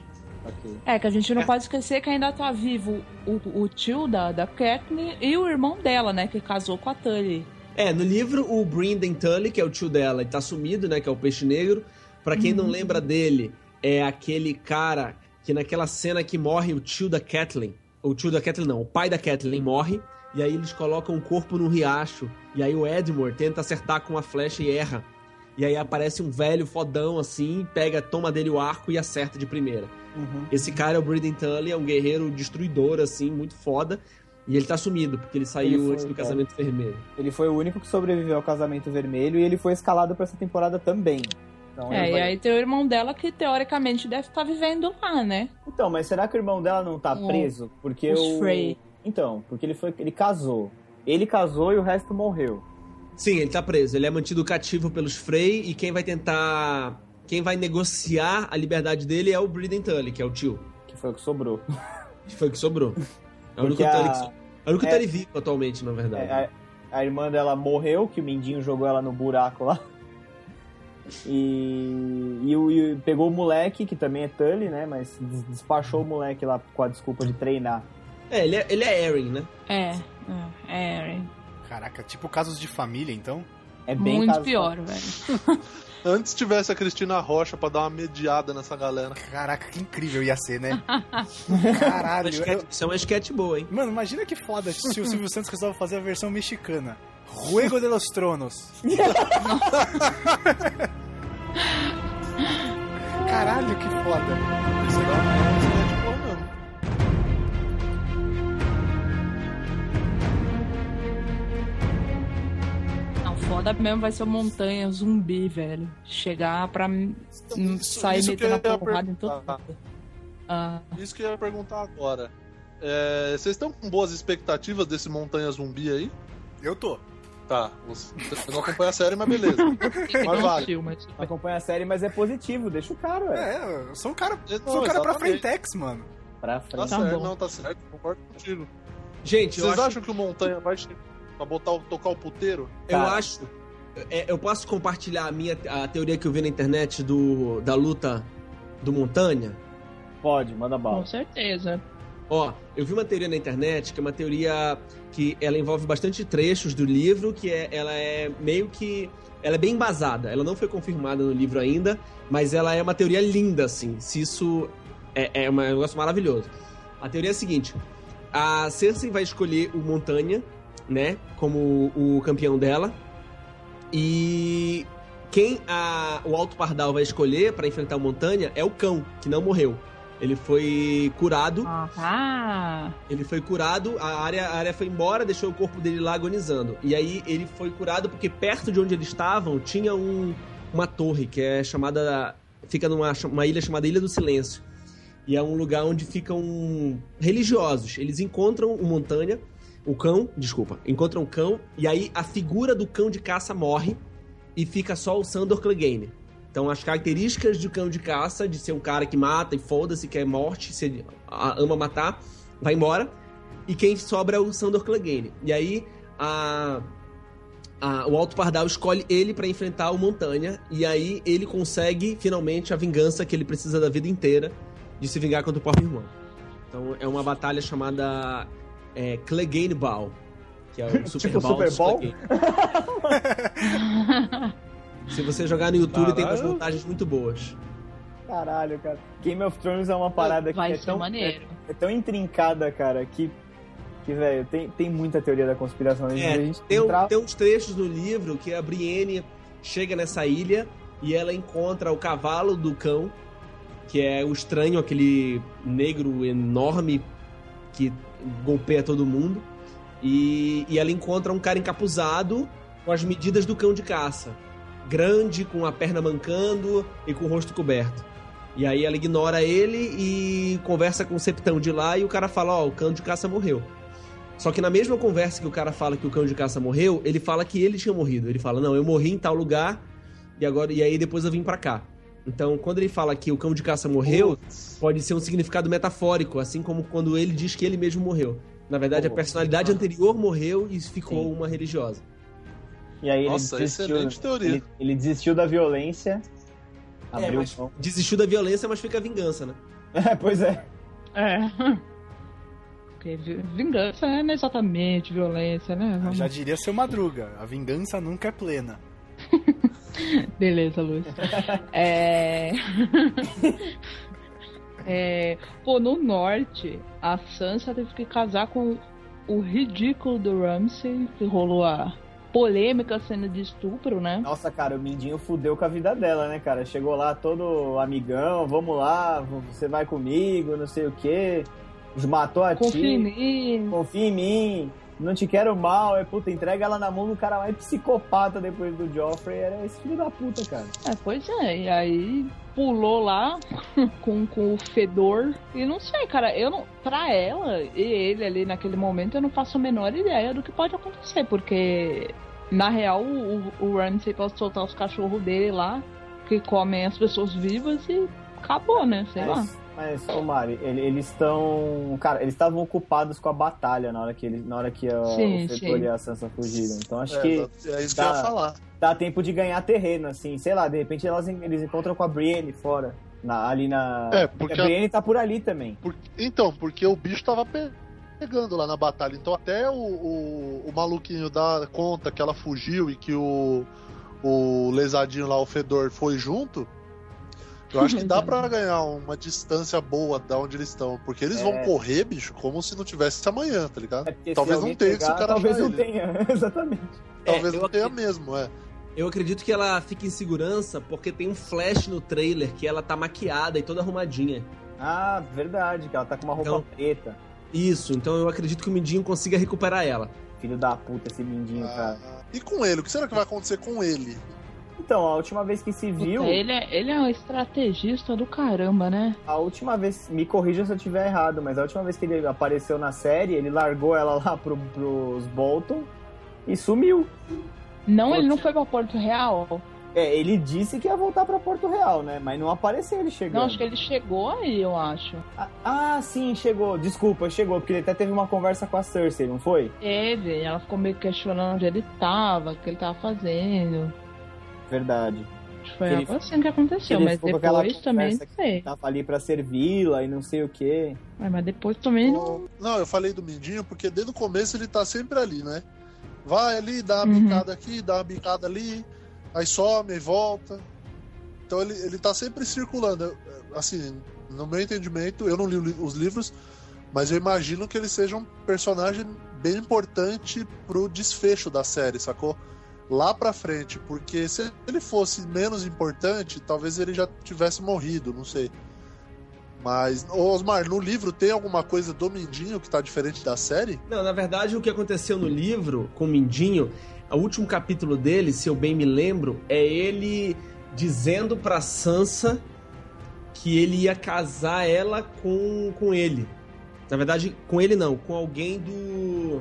É, que a gente não É. pode esquecer que ainda tá vivo o, o tio da, da Katniss e o irmão dela, né? Que casou com a Tully. É, no livro, o Brynden Tully, que é o tio dela, tá sumido, né? Que é o peixe negro. Pra quem não lembra dele, é aquele cara que naquela cena que morre o tio da Kathleen. O tio da Kathleen não, o pai da Kathleen morre. E aí eles colocam o corpo num riacho. E aí o Edmure tenta acertar com uma flecha e erra. E aí aparece um velho fodão assim, pega, toma dele o arco e acerta de primeira. Uhum. Esse cara é o Brynden Tully, é um guerreiro destruidor, assim, muito foda. E ele tá sumido, porque ele saiu Ele foi, antes do cara. casamento vermelho. Ele foi o único que sobreviveu ao casamento vermelho e ele foi escalado pra essa temporada também. Então, É, ele e vai- aí tem o irmão dela que teoricamente deve estar vivendo lá, né? então, mas será que o irmão dela não tá O- preso? Porque o. Frey. Então, porque ele foi. Ele casou. Ele casou e o resto morreu. Sim, ele tá preso. Ele é mantido cativo pelos Frey e quem vai tentar. Quem vai negociar a liberdade dele é o Bryden Tully, que é o tio. Que foi o que sobrou. Que foi o que sobrou. É o único a- Tully que so... É o único é- Tully vivo atualmente, na verdade. É, a, a irmã dela morreu, que o Mindinho jogou ela no buraco lá. E, e, e pegou o moleque, que também é Tully, né? Mas des- despachou o moleque lá com a desculpa de treinar. É, ele é, ele é Eren, né? É, é, é, Caraca, tipo casos de família, então? É bem muito caso- pior, velho. Antes tivesse a Cristina Rocha pra dar uma mediada nessa galera. Caraca, que incrível ia ser, né? Caralho. Isso é uma sketch boa, hein? Mano, imagina que foda se o Silvio Santos resolve fazer a versão mexicana. Juego de los Tronos. Caralho, que foda. Isso era foda mesmo vai ser o montanha zumbi, velho. Chegar pra Isso- sair isso metendo eu a porrada em todo mundo. Ah, Isso que eu ia perguntar agora. É, vocês estão com boas expectativas desse Montanha Zumbi aí? Eu tô. Tá, você não acompanha a série, mas beleza. Mas vale. Acompanha a série, mas é positivo, deixa o cara, ué. É, eu sou um cara, Não, sou um cara pra frentex, mano. Pra Tá frente. Tá certo, bom. não, tá certo, concordo contigo. Gente, eu Vocês acho, acham que o Montanha vai chegar pra botar, tocar o puteiro? eu Cara. acho. é, eu posso compartilhar a minha a teoria que eu vi na internet do, da luta do Montanha? Pode, manda Com bala. certeza. Ó, eu vi uma teoria na internet que é uma teoria que ela envolve bastante trechos do livro, que é, ela é meio que. Ela é bem embasada. Ela não foi confirmada no livro ainda, mas ela é uma teoria linda, assim. Se isso é, é um negócio maravilhoso. A teoria é a seguinte: a Cersei vai escolher o Montanha, né, como o campeão dela. E quem a, o Alto Pardal vai escolher pra enfrentar o Montanha é o cão, que não morreu. Ele foi curado Ah, ele foi curado, a área, a área foi embora, deixou o corpo dele lá agonizando. E aí ele foi curado porque perto de onde eles estavam tinha um, uma torre que é chamada. Fica numa uma ilha chamada Ilha do Silêncio. E é um lugar onde ficam religiosos. Eles encontram o montanha, o cão, desculpa, encontram o cão, e aí a figura do cão de caça morre e fica só o Sandor Clegane. Então, as características do cão de caça, de ser um cara que mata e foda-se, que é morte, se ama matar, vai embora. E quem sobra é o Sandor Clegane. E aí, a, a- o Alto Pardal escolhe ele pra enfrentar o Montanha, e aí ele consegue finalmente a vingança que ele precisa da vida inteira de se vingar contra o próprio irmão. Então é uma batalha chamada é, Clegane Ball, que é o Super Tipo Bowl. Super Bowl? Se você jogar no YouTube, tem umas Caralho. montagens muito boas. Caralho, cara. Game of Thrones é uma parada Vai que é tão, maneiro. é, é tão intrincada, cara, que, que velho, tem, tem muita teoria da conspiração. A gente, É, a gente Tem, tem uns trechos no livro que a Brienne chega nessa ilha e ela encontra o cavalo do cão, que é o estranho, aquele negro enorme que golpeia todo mundo. E, e ela encontra um cara encapuzado com as medidas do cão de caça. Grande, com a perna mancando e com o rosto coberto. E aí ela ignora ele e conversa com o septão de lá e o cara fala, ó, o cão de caça morreu. Só que na mesma conversa que o cara fala que o cão de caça morreu, ele fala que ele tinha morrido. Ele fala, não, eu morri em tal lugar e agora e aí depois eu vim pra cá. Então, quando ele fala que o cão de caça morreu, Putz. pode ser um significado metafórico, assim como quando ele diz que ele mesmo morreu. Na verdade, a Oh. personalidade anterior morreu e ficou Sim. uma religiosa. E aí Nossa, ele desistiu, excelente teoria. Ele, ele desistiu da violência. É, Abriu mas desistiu da violência, mas fica a vingança, né? É, pois é. É. Porque vingança não é exatamente violência, né? Vamos- Já diria seu Madruga, a vingança nunca é plena. Beleza, Luiz. É... é... Pô, no norte, a Sansa teve que casar com o ridículo do Ramsay, que rolou a polêmica cena de estupro, né? Nossa, cara, o Mindinho fudeu com a vida dela, né, cara? Chegou lá todo amigão, vamos lá, você vai comigo, não sei o quê. Matou a Confia em tia. mim. Confia em mim. Não te quero mal. É puta, entrega ela na mão do cara mais psicopata depois do Joffrey. Era esse filho da puta, cara. É, pois é, e aí pulou lá com, com o fedor. E não sei, cara, eu não. Pra ela e ele ali naquele momento, eu não faço a menor ideia do que pode acontecer, porque na real o, o Ramsay pode soltar os cachorros dele lá, que comem as pessoas vivas e acabou, né? Sei lá. Mas, ô Mari, ele- eles estão. Cara, eles estavam ocupados com a batalha na hora que, ele, na hora que a, Sim, o Fedor sim. e a Sansa fugiram. Então acho É, que é isso que eu dá- ia falar. dá tempo de ganhar terreno, assim. Sei lá, de repente elas, eles encontram com a Brienne fora. na- ali na. É, porque a a- Brienne tá por ali também. Por- Então, porque o bicho tava pe- pegando lá na batalha. Então até o, o, o maluquinho dá conta que ela fugiu e que o, o lesadinho lá, o Fedor, foi junto. Eu acho que dá pra ganhar uma distância boa da onde eles estão. Porque eles vão É. correr, bicho, como se não tivesse amanhã, tá ligado? É Talvez não tenha, se o cara Talvez não ele. tenha, exatamente. Talvez É, eu não tenha acredito- mesmo, é. Eu acredito que ela fica em segurança porque tem um flash no trailer que ela tá maquiada e toda arrumadinha. Ah, verdade, que ela tá com uma roupa Então- preta. Isso, então eu acredito que o Mindinho consiga recuperar ela. Filho da puta, esse mindinho, cara. Ah, e com ele? O que será que vai acontecer com ele? Então, a última vez que se viu. Puta, ele, é, ele é um estrategista do caramba, né? A última vez, me corrija se eu estiver errado, mas a última vez que ele apareceu na série, ele largou ela lá pro, pros Bolton e sumiu. Não, ele não foi pra Porto Real. É, ele disse que ia voltar pra Porto Real, né? Mas não apareceu ele chegando. Não, acho que ele chegou aí, eu acho. ah, ah, sim, chegou. Desculpa, chegou, porque ele até teve uma conversa com a Cersei, não foi? Teve, ela ficou meio questionando onde ele tava, o que ele tava fazendo. Verdade. Foi Ele- algo assim que aconteceu, ele mas depois também não sei. Tava ali pra servi-la e não sei o quê. Ué, Mas depois também não. Não, eu falei do Mindinho porque desde o começo ele tá sempre ali, né? Vai ali, dá uma Uhum. bicada aqui, dá uma bicada ali, aí some e volta. Então ele, ele tá sempre circulando. Assim, no meu entendimento, eu não li- os livros, mas eu imagino que ele seja um personagem bem importante pro desfecho da série, sacou? Lá pra frente, porque se ele fosse menos importante, talvez ele já tivesse morrido, não sei. Mas, Osmar, no livro tem alguma coisa do Mindinho que tá diferente da série? Não, na verdade, o que aconteceu no livro com o Mindinho, o último capítulo dele, se eu bem me lembro, é ele dizendo pra Sansa que ele ia casar ela com, com ele. Na verdade, com ele não, com alguém do.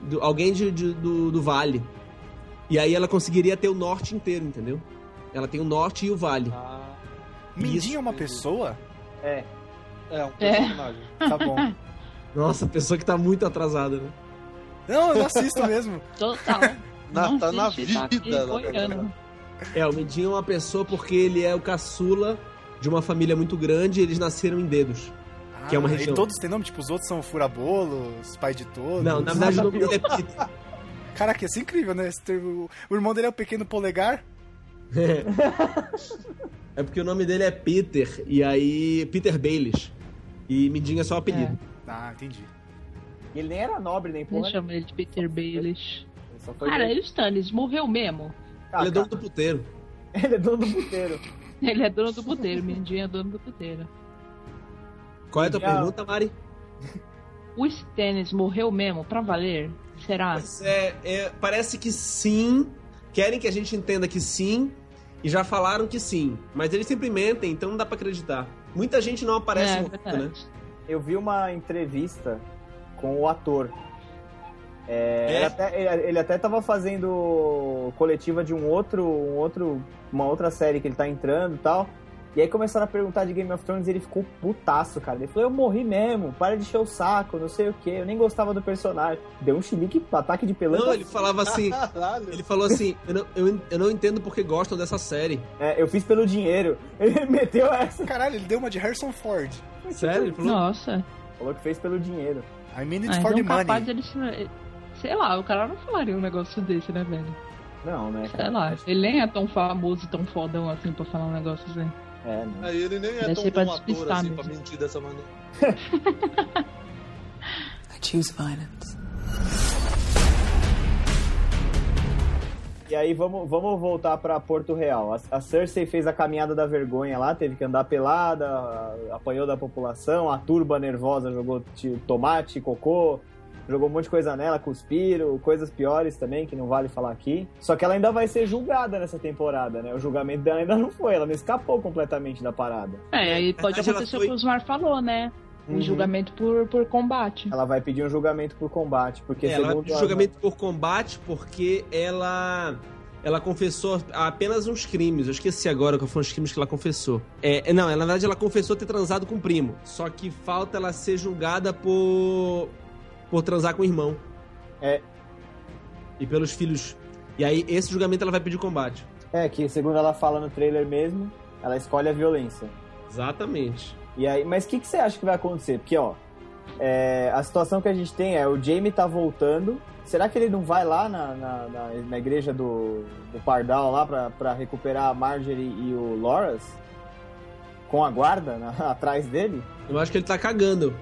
do- alguém de, de- do, do vale. E aí ela conseguiria ter o norte inteiro, entendeu? Ela tem o norte e o vale. Mindinho é uma pessoa? É. É, um É. personagem. Tá bom. Nossa, pessoa que tá muito atrasada, né? Não, eu não assisto mesmo. Total. Na, Não tá na assiste, tá vida. cara? É, o Mindinho é uma pessoa porque ele é o caçula de uma família muito grande e eles nasceram em dedos. Que é uma Ah, região. E todos têm nome? Tipo, os outros são furabolos, pai de todos. Não, na verdade o nome dele é Peter. Caraca, isso é incrível, né? Esse termo- O irmão dele é o pequeno polegar. É porque o nome dele é Peter, e aí. Peter Baelish. E Mindinho é só o apelido. Ah, entendi. Ele nem era nobre, nem Eu porra. chamo ele de Peter foi Cara, ele o Stannis morreu mesmo. Ah, ele é dono do puteiro. Ele é dono do puteiro. Ele é dono do puteiro, Mindinho é dono do puteiro. Qual é a tua Já- pergunta, Mari? O Stannis morreu mesmo, pra valer? Será? Mas é, é, parece que sim. Querem que a gente entenda que sim. E já falaram que sim. Mas eles sempre mentem, então não dá pra acreditar. Muita gente não aparece é, morto, né? Eu vi uma entrevista com o ator. É, É? Ele, até, ele- ele até tava fazendo coletiva de um outro, um outro, uma outra série que ele tá entrando e tal. E aí começaram a perguntar de Game of Thrones e ele ficou putaço, cara. Ele falou, eu morri mesmo, para de encher o saco, não sei o que, eu nem gostava do personagem. Deu um chilique, ataque de pelanca. Não, ele falava assim. Caralho. Ele falou assim: eu não, eu, eu não entendo porque gostam dessa série. É, eu fiz pelo dinheiro. Ele meteu essa. Caralho, ele deu uma de Harrison Ford. Sério? Ele falou. Nossa. Falou que fez pelo dinheiro. I mean Ah, it for the então capaz money. dele se- Sei lá, o cara não falaria um negócio desse, né, velho? Não, né? Sei lá, ele nem é tão famoso e tão fodão assim pra falar um negócio assim. É, né? Aí ele nem é tão bom ator assim mesmo. pra mentir dessa maneira. I choose violence. E aí vamos, vamos voltar pra Porto Real. A, a Cersei fez a caminhada da vergonha lá, teve que andar pelada, a- apanhou da população, a turba nervosa jogou tomate, cocô, jogou um monte de coisa nela, cuspiram, coisas piores também, que não vale falar aqui. Só que ela ainda vai ser julgada nessa temporada, né? O julgamento dela ainda não foi, ela não escapou completamente da parada. É, aí pode verdade, ela acontecer foi- o que o Osmar falou, né? Um Uhum. julgamento por, por combate. Ela vai pedir um julgamento por combate, porque É, ela vai pedir a- julgamento por combate porque ela. Ela confessou apenas uns crimes. Eu esqueci agora qual foram os crimes que ela confessou. É, não, ela, na verdade ela confessou ter transado com o primo. Só que falta ela ser julgada por. Por transar com o irmão. É. E pelos filhos. E aí, esse julgamento ela vai pedir combate. É, que segundo ela fala no trailer mesmo, ela escolhe a violência. Exatamente. E aí, mas o que, que você acha que vai acontecer? Porque, ó, é, a situação que a gente tem é o Jamie tá voltando. Será que ele não vai lá na, na, na- na igreja do, do Pardal lá pra, pra recuperar a Marjorie e o Loras? Com a guarda na- atrás dele? Eu acho que ele tá cagando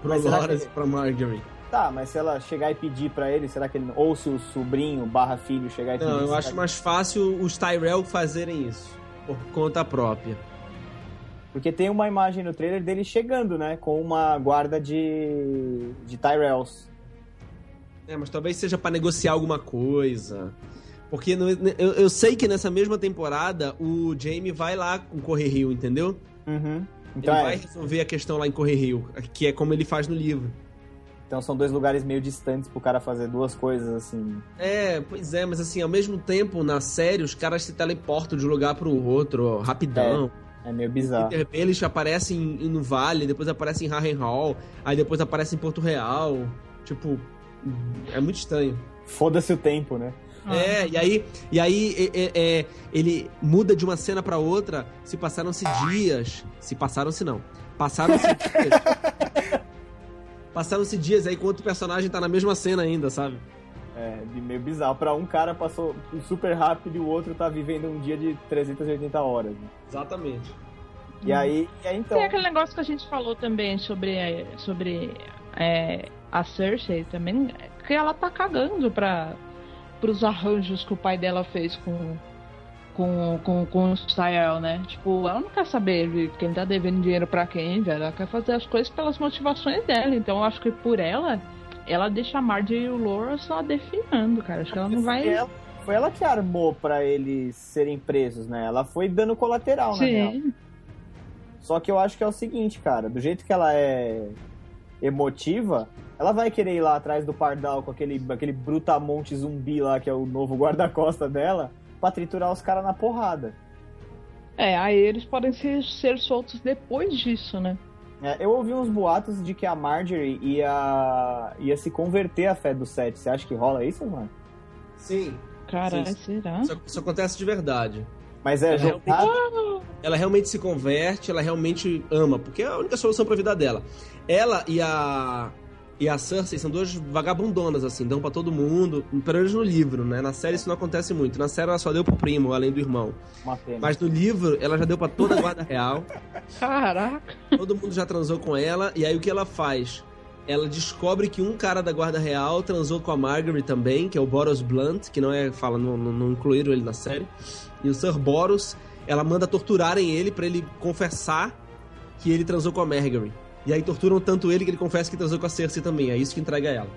pro Mas Loras ele- e pra Marjorie. Tá, mas se ela chegar e pedir pra ele, será que ele. Ou se o sobrinho barra filho chegar e pedir. Não, eu acho mais fácil os Tyrell fazerem isso. Por conta própria. Porque tem uma imagem no trailer dele chegando, né? Com uma guarda de. de Tyrells. É, mas talvez seja pra negociar alguma coisa. Porque no- eu, eu sei que nessa mesma temporada o Jamie vai lá com Correr Rio, entendeu? Uhum. Então, ele é, vai resolver a questão lá em Correr Rio, que é como ele faz no livro. Então são dois lugares meio distantes pro cara fazer duas coisas assim. É, pois é, mas assim, ao mesmo tempo, na série, os caras se teleportam de um lugar pro outro, ó, rapidão. É meio bizarro. Peter Baelish aparece em, em- no Vale, depois aparece em Harrenhal, aí depois aparece em Porto Real. Tipo, é muito estranho. Foda-se o tempo, né? É, e aí, e aí é, é, é, ele muda de uma cena pra outra, se passaram-se dias. Se passaram-se não. Passaram-se dias. Passaram-se dias aí enquanto o personagem tá na mesma cena ainda, sabe? É, de meio bizarro. Pra um cara passou super rápido e o outro tá vivendo um dia de 380 horas. né? Exatamente. E aí, e aí então. Tem aquele negócio que a gente falou também sobre, sobre é, a Cersei também, que ela tá cagando pra, pros arranjos que o pai dela fez com, com, com, com o Tyrell, né? Tipo, ela não quer saber de quem tá devendo dinheiro pra quem, velho. Ela quer fazer as coisas pelas motivações dela. Então eu acho que por ela, ela deixa a Marjorie e o Laura só definhando, cara. Acho que ela não vai. ela, foi ela que armou pra eles serem presos, né? Ela foi dando colateral, na real. Sim. Só que eu acho que é o seguinte, cara, do jeito que ela é emotiva, ela vai querer ir lá atrás do Pardal com aquele, aquele brutamonte zumbi lá, que é o novo guarda-costa dela, pra triturar os caras na porrada. É, aí eles podem ser, ser soltos depois disso, né? É, eu ouvi uns boatos de que a Marjorie ia, ia se converter à fé do Sete. Você acha que rola isso, mano? Sim. Caralho, Sim. será? Isso, isso acontece de verdade. Mas é Ela jogado. Ela realmente se converte, ela realmente ama, porque é a única solução pra vida dela. Ela e a. E a Cersei são duas vagabundonas, assim, dão pra todo mundo. Pelo menos no livro, né? Na série isso não acontece muito. Na série ela só deu pro primo, além do irmão. Mas no livro, ela já deu pra toda a guarda real. Caraca. Todo mundo já transou com ela. E aí o que ela faz? Ela descobre que um cara da guarda real transou com a Margaery também, que é o Boros Blunt, que não é. Fala, não, não, não incluíram ele na série. E o Sir Boros, ela manda torturarem ele pra ele confessar que ele transou com a Margaery. E aí torturam tanto ele que ele confessa que transou com a Cersei também. É isso que entrega ela.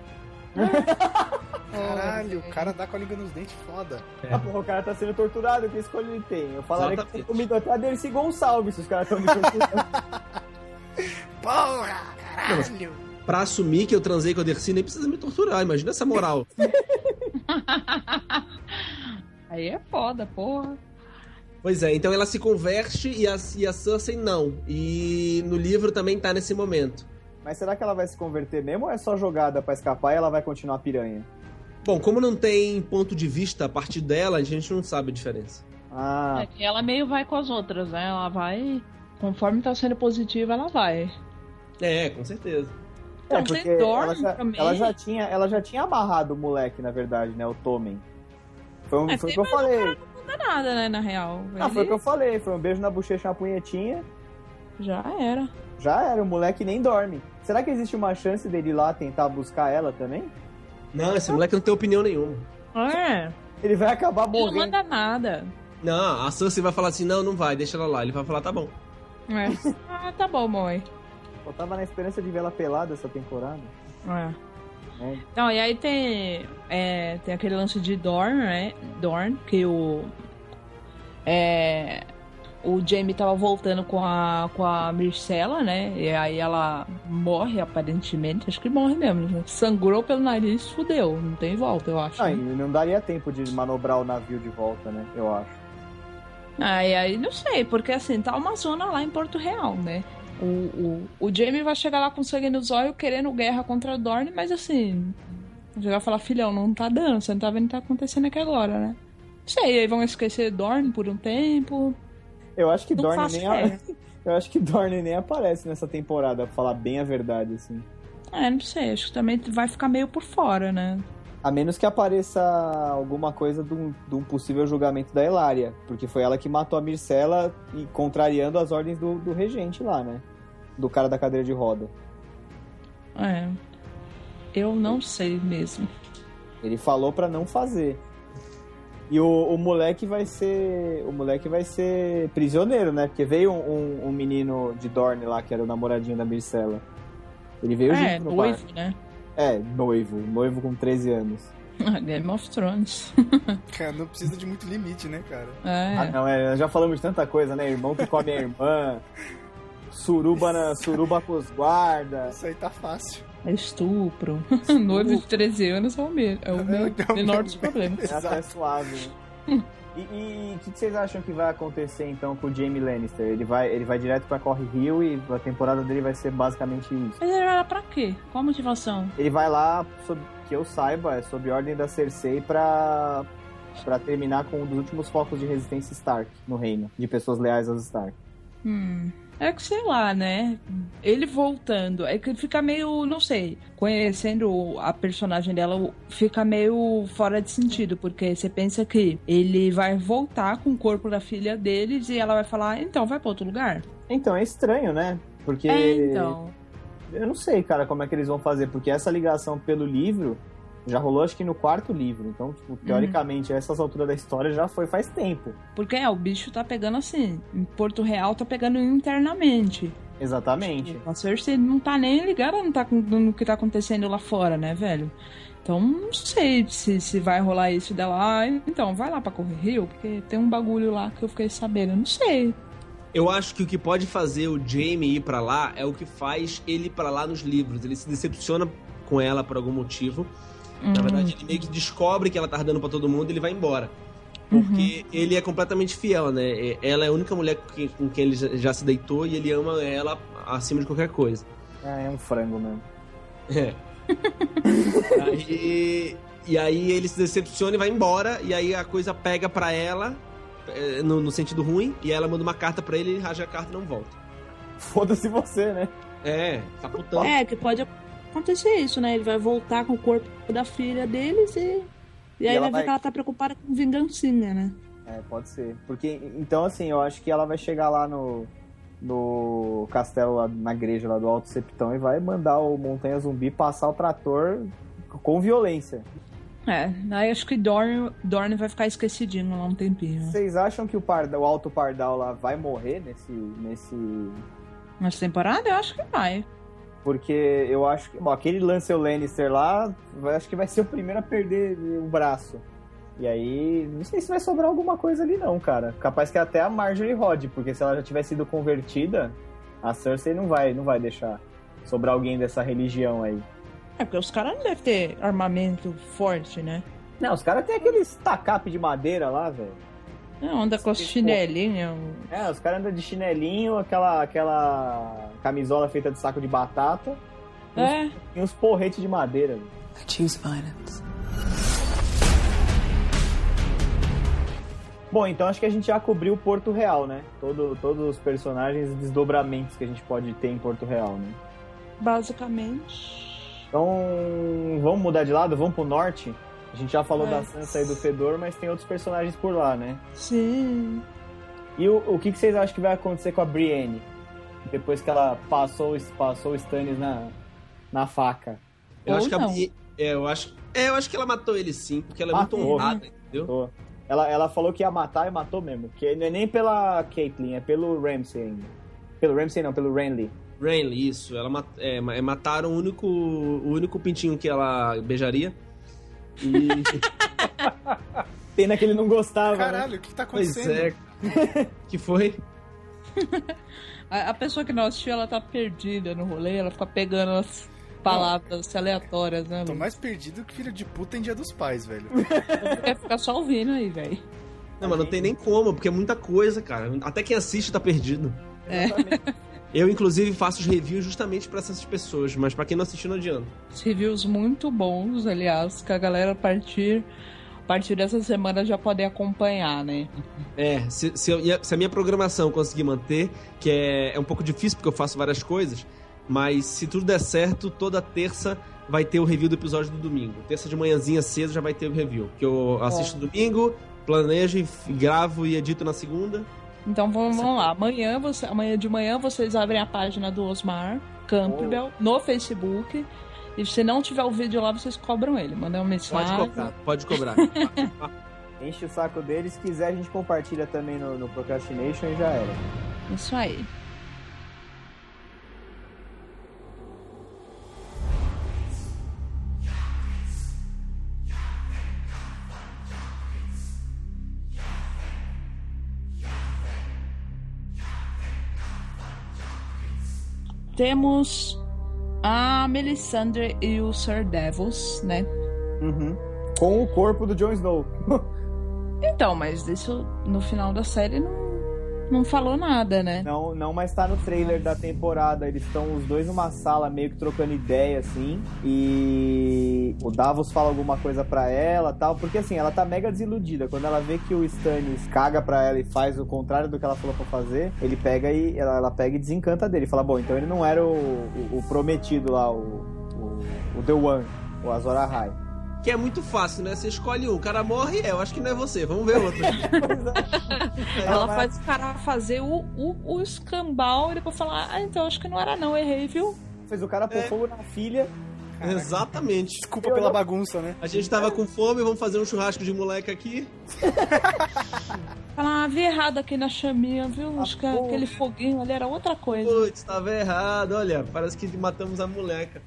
Caralho, o cara dá com a língua nos dentes foda. Ah, porra, o cara tá sendo torturado, que escolha ele tem? Eu falaria que Exatamente. tem comido até a Dercy Gonçalves se os caras estão me torturando. Porra, caralho. Pra assumir que eu transei com a Dercy, nem precisa me torturar. Imagina essa moral. Aí é foda, porra. Pois é, então ela se converte e a, e a Cersei não. E no livro também tá nesse momento. Mas será que ela vai se converter mesmo ou é só jogada pra escapar e ela vai continuar piranha? Bom, como não tem ponto de vista a partir dela, a gente não sabe a diferença. Ah, É ela meio vai com as outras, né? Ela vai. Conforme tá sendo positiva, ela vai. É, com certeza. É você porque ela já, ela já tinha, ela já tinha amarrado o moleque, na verdade, né, o Tommen. Foi, um, É, foi o que eu falei. Não dá nada, né, na real. Ah, foi o Ele que eu falei, foi um beijo na bochecha, uma punhetinha, Já era. já era, o moleque nem dorme. Será que existe uma chance dele ir lá tentar buscar ela também? Não, esse moleque não tem opinião nenhuma. É. Ele vai acabar Ele não morrendo. manda nada. Não, a Cersei vai falar assim, não, não vai, deixa ela lá. Ele vai falar, tá bom. É. ah, tá bom, mãe. Eu tava na esperança de ver ela pelada essa temporada. É. Então, e aí tem, é, tem aquele lance de Dorn, né? Dorn, que o. É, o Jamie tava voltando com a, com a Myrcella, né? E aí ela morre, aparentemente. Acho que morre mesmo. né? Sangrou pelo nariz, fudeu. Não tem volta, eu acho. Ah, né? não daria tempo de manobrar o navio de volta, né? Eu acho. Aí, aí não sei, porque assim, tá uma zona lá em Porto Real, né? O, o, o Jamie vai chegar lá com sangue nos olhos querendo guerra contra o Dorne, mas assim. Vai falar, filhão, não tá dando, você não tá vendo o que tá acontecendo aqui agora, né? Não sei, aí vão esquecer Dorne por um tempo. Eu acho que Não Dorne nem ideia. Eu acho que Dorne nem aparece nessa temporada, pra falar bem a verdade, assim. É, não sei, acho que também vai ficar meio por fora, né? A menos que apareça alguma coisa de um, de um possível julgamento da Elária. Porque foi ela que matou a Mircela e contrariando as ordens do, do regente lá, né? Do cara da cadeira de roda. É. Eu não sei mesmo. Ele falou pra não fazer. E o, o moleque vai ser. O moleque vai ser prisioneiro, né? Porque veio um, um- um menino de Dorne lá, que era o namoradinho da Mircela. Ele veio É, junto no noivo, barco. né? É, noivo. Noivo com 13 anos. Game of Thrones. Cara, não precisa de muito limite, né, cara? É. Ah, não, é, já falamos de tanta coisa, né? Irmão que come a irmã. Suruba, na, suruba com os guardas. Isso aí tá fácil. É estupro. Noivo de 13 anos é o, me é o É o menor me- dos problemas. É até suave. E o que, que vocês acham que vai acontecer então com o Jamie Lannister? Ele vai, ele vai direto pra Corre Rio e a temporada dele vai ser basicamente isso. Ele vai lá pra quê? Qual a motivação? Ele vai lá, sob, que eu saiba, é sob ordem da Cersei pra, pra terminar com um dos últimos focos de resistência Stark no reino, de pessoas leais aos Stark. Hum. É que sei lá, né? Ele voltando. É que fica meio, não sei. Conhecendo a personagem dela, fica meio fora de sentido. Porque você pensa que ele vai voltar com o corpo da filha deles e ela vai falar, então vai pra outro lugar. Então, é estranho, né? Porque É, então. eu não sei, cara, como é que eles vão fazer, porque essa ligação pelo livro já rolou acho que no quarto livro. Então, tipo, teoricamente, essas alturas da história já foi faz tempo. Porque é, o bicho tá pegando assim. Em Porto Real tá pegando internamente. Exatamente. A Cersei não tá nem ligada no, tá, no que tá acontecendo lá fora, né, velho? Então, não sei se, se vai rolar isso dela. Ah, então, vai lá pra Correr Rio, porque tem um bagulho lá que eu fiquei sabendo. Não sei. Eu acho que o que pode fazer o Jamie ir pra lá é o que faz ele ir pra lá nos livros. Ele se decepciona com ela por algum motivo. Na verdade, ele meio que descobre que ela tá dando pra todo mundo e ele vai embora. Porque ele é completamente fiel, né? Ela é a única mulher com quem, ele já- se deitou e ele ama ela acima de qualquer coisa. É, é um frango mesmo. É. Aí, E aí ele se decepciona e vai embora, e aí a coisa pega pra ela, é, no, no sentido ruim, e ela manda uma carta pra ele, ele rasga a carta e não volta. Foda-se você, né? É, tá putando. É, que pode acontecer isso, né? Ele vai voltar com o corpo da filha deles e. E aí ela vai ver vai- que ela tá preocupada com vingancinha, né? É, pode ser. Porque, então, assim, eu acho que ela vai chegar lá no, no castelo, na igreja lá do Alto Septão e vai mandar o Montanha Zumbi passar o trator com violência. É, aí acho que Dorne, Dorne vai ficar esquecidinho lá um tempinho. Vocês acham que o, Parda, o Alto Pardal lá vai morrer nesse, nesse... Nessa temporada eu acho que vai. Porque eu acho que... Bom, aquele Lancel Lannister lá, acho que vai ser o primeiro a perder o braço. E aí, não sei se vai sobrar alguma coisa ali não, cara. Capaz que até a Marjorie rode, porque se ela já tivesse sido convertida, a Cersei não vai, não vai deixar sobrar alguém dessa religião aí. É, porque os caras não devem ter armamento forte, né? Não, os caras têm aqueles tacape de madeira lá, velho. Não, anda com os chinelinhos. É, os caras andam de chinelinho, aquela, aquela camisola feita de saco de batata É, e uns porretes de madeira. I choose violence. Bom, então acho que a gente já cobriu o Porto Real, né? Todo, todos os personagens e desdobramentos que a gente pode ter em Porto Real, né? basicamente. Então, vamos mudar de lado? Vamos pro norte? A gente já falou É. da Sansa e do Fedor, mas tem outros personagens por lá, né? Sim. E o, o que, que vocês acham que vai acontecer com a Brienne? Depois que ela passou, passou o Stannis na, na faca. Eu Ou acho que a não. Bri- é, eu acho, é, eu acho que ela matou ele sim, porque ela é muito Matou. honrada, entendeu? Tô. Ela, ela falou que ia matar e matou mesmo. Que não é nem pela Caitlyn, é pelo Ramsay ainda. Pelo Ramsay não, pelo Renly. Renly, isso. Ela mat- é, é, mataram o único, o único pintinho que ela beijaria. E, Pena que ele não gostava. né? Caralho, o que tá pois acontecendo? é. que foi? A, a pessoa que não assistiu, ela tá perdida no rolê, ela fica pegando as palavras aleatórias, né? Tô mais perdido que filho de puta em dia dos pais, velho. Quer ficar só ouvindo aí, velho. Não, mas não tem nem como, porque é muita coisa, cara. Até quem assiste tá perdido. Eu, inclusive, faço os reviews justamente pra essas pessoas, mas pra quem não assistiu, não adianta. Reviews muito bons, aliás, que a galera a partir, a partir dessa semana já pode acompanhar, né? É, se, se, eu- se a minha programação conseguir manter, que é, é um pouco difícil porque eu faço várias coisas, mas se tudo der certo, toda terça vai ter o review do episódio do domingo. Terça de manhãzinha cedo já vai ter o review. Que eu assisto domingo, planejo, gravo e edito na segunda. Então vamos, vamos lá. Amanhã, você, amanhã de manhã vocês abrem a página do Osmar Campbell no Facebook. E se não tiver o vídeo lá, vocês cobram ele. Mandam uma Pode mensagem. cobrar, pode cobrar. Enche o saco dele. Se quiser, a gente compartilha também no, no Procrastination e já era. Isso aí. Temos a Melisandre e o Sir Devils, né? Uhum. Com o corpo do Jon Snow. Então, mas isso no final da série não, não falou nada, né? Não, não, mas tá no trailer da temporada. Eles estão os dois numa sala meio que trocando ideia, assim. E o Davos fala alguma coisa pra ela tal. Porque assim, ela tá mega desiludida. Quando ela vê que o Stannis caga pra ela e faz o contrário do que ela falou pra fazer, ele pega e ela, ela pega e desencanta dele. Fala, bom, então ele não era o, o- o prometido lá, o, o, o The One, o Azor Ahai. Que é muito fácil, né? Você escolhe um, o cara morre, é, eu acho que não é você, vamos ver outro. Ela faz o cara fazer o, o, o escambau e depois falar, ah, então acho que não era não, errei, viu? Fez o cara pôr É. fogo na filha. Exatamente. Desculpa pela bagunça, né? A gente tava com fome, vamos fazer um churrasco de moleque aqui. Falar, ah, vi errado aqui na chaminha, viu? Acho que aquele foguinho ali era outra coisa. Putz, tava errado, olha, parece que matamos a moleca.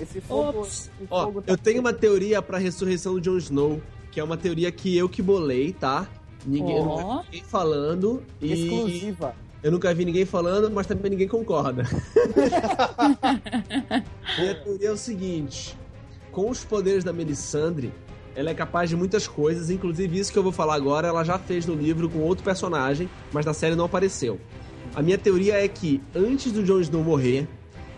Esse fogo. Ops. esse Ó, fogo tá- eu tenho uma teoria pra ressurreição do Jon Snow, que é uma teoria que eu que bolei, tá? Ninguém, eu nunca vi ninguém falando e exclusiva. eu nunca vi ninguém falando, mas também ninguém concorda. Minha teoria é o seguinte: com os poderes da Melisandre, ela é capaz de muitas coisas, inclusive isso que eu vou falar agora, ela já fez no livro com outro personagem, mas na série não apareceu. A minha teoria é que antes do Jon Snow morrer,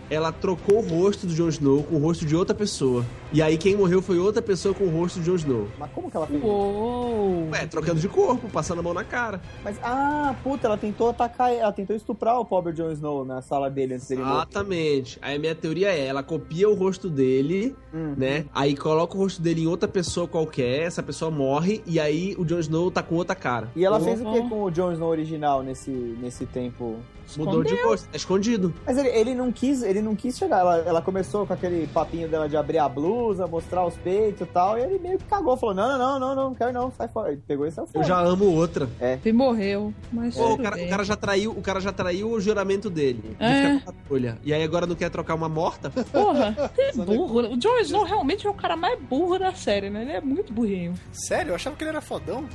ela trocou o rosto do Jon Snow com o rosto de outra pessoa. E aí quem morreu foi outra pessoa com o rosto de Jon Snow. Mas como que ela fez? Uou! Ué, trocando de corpo, passando a mão na cara. Mas, ah, puta, ela tentou atacar, ela tentou estuprar o pobre Jon Snow na sala dele antes dele morrer. Exatamente. Aí a minha teoria é, ela copia o rosto dele, Hum. né? Aí coloca o rosto dele em outra pessoa qualquer, essa pessoa morre, e aí o Jon Snow tá com outra cara. E ela Uhum. fez o que com o Jon Snow original nesse, nesse tempo? Mudou de Escondeu. rosto, tá escondido. Mas ele, ele não quis, ele não quis chegar. Ela, ela começou com aquele papinho dela de abrir a blusa, mostrar os peitos e tal, e ele meio que cagou, falou: "Não, não, não, não, não, não quero não, sai fora". Ele pegou e saiu Eu fora. já amo outra. E morreu. Mas Pô, o cara, o cara já traiu, o cara já traiu o juramento dele. De É. ficar com a patrulha. E aí agora não quer trocar uma morta? Porra, é burro. O Jon Snow realmente é o cara mais burro da série, né? Ele é muito burrinho. Sério? Eu achava que ele era fodão.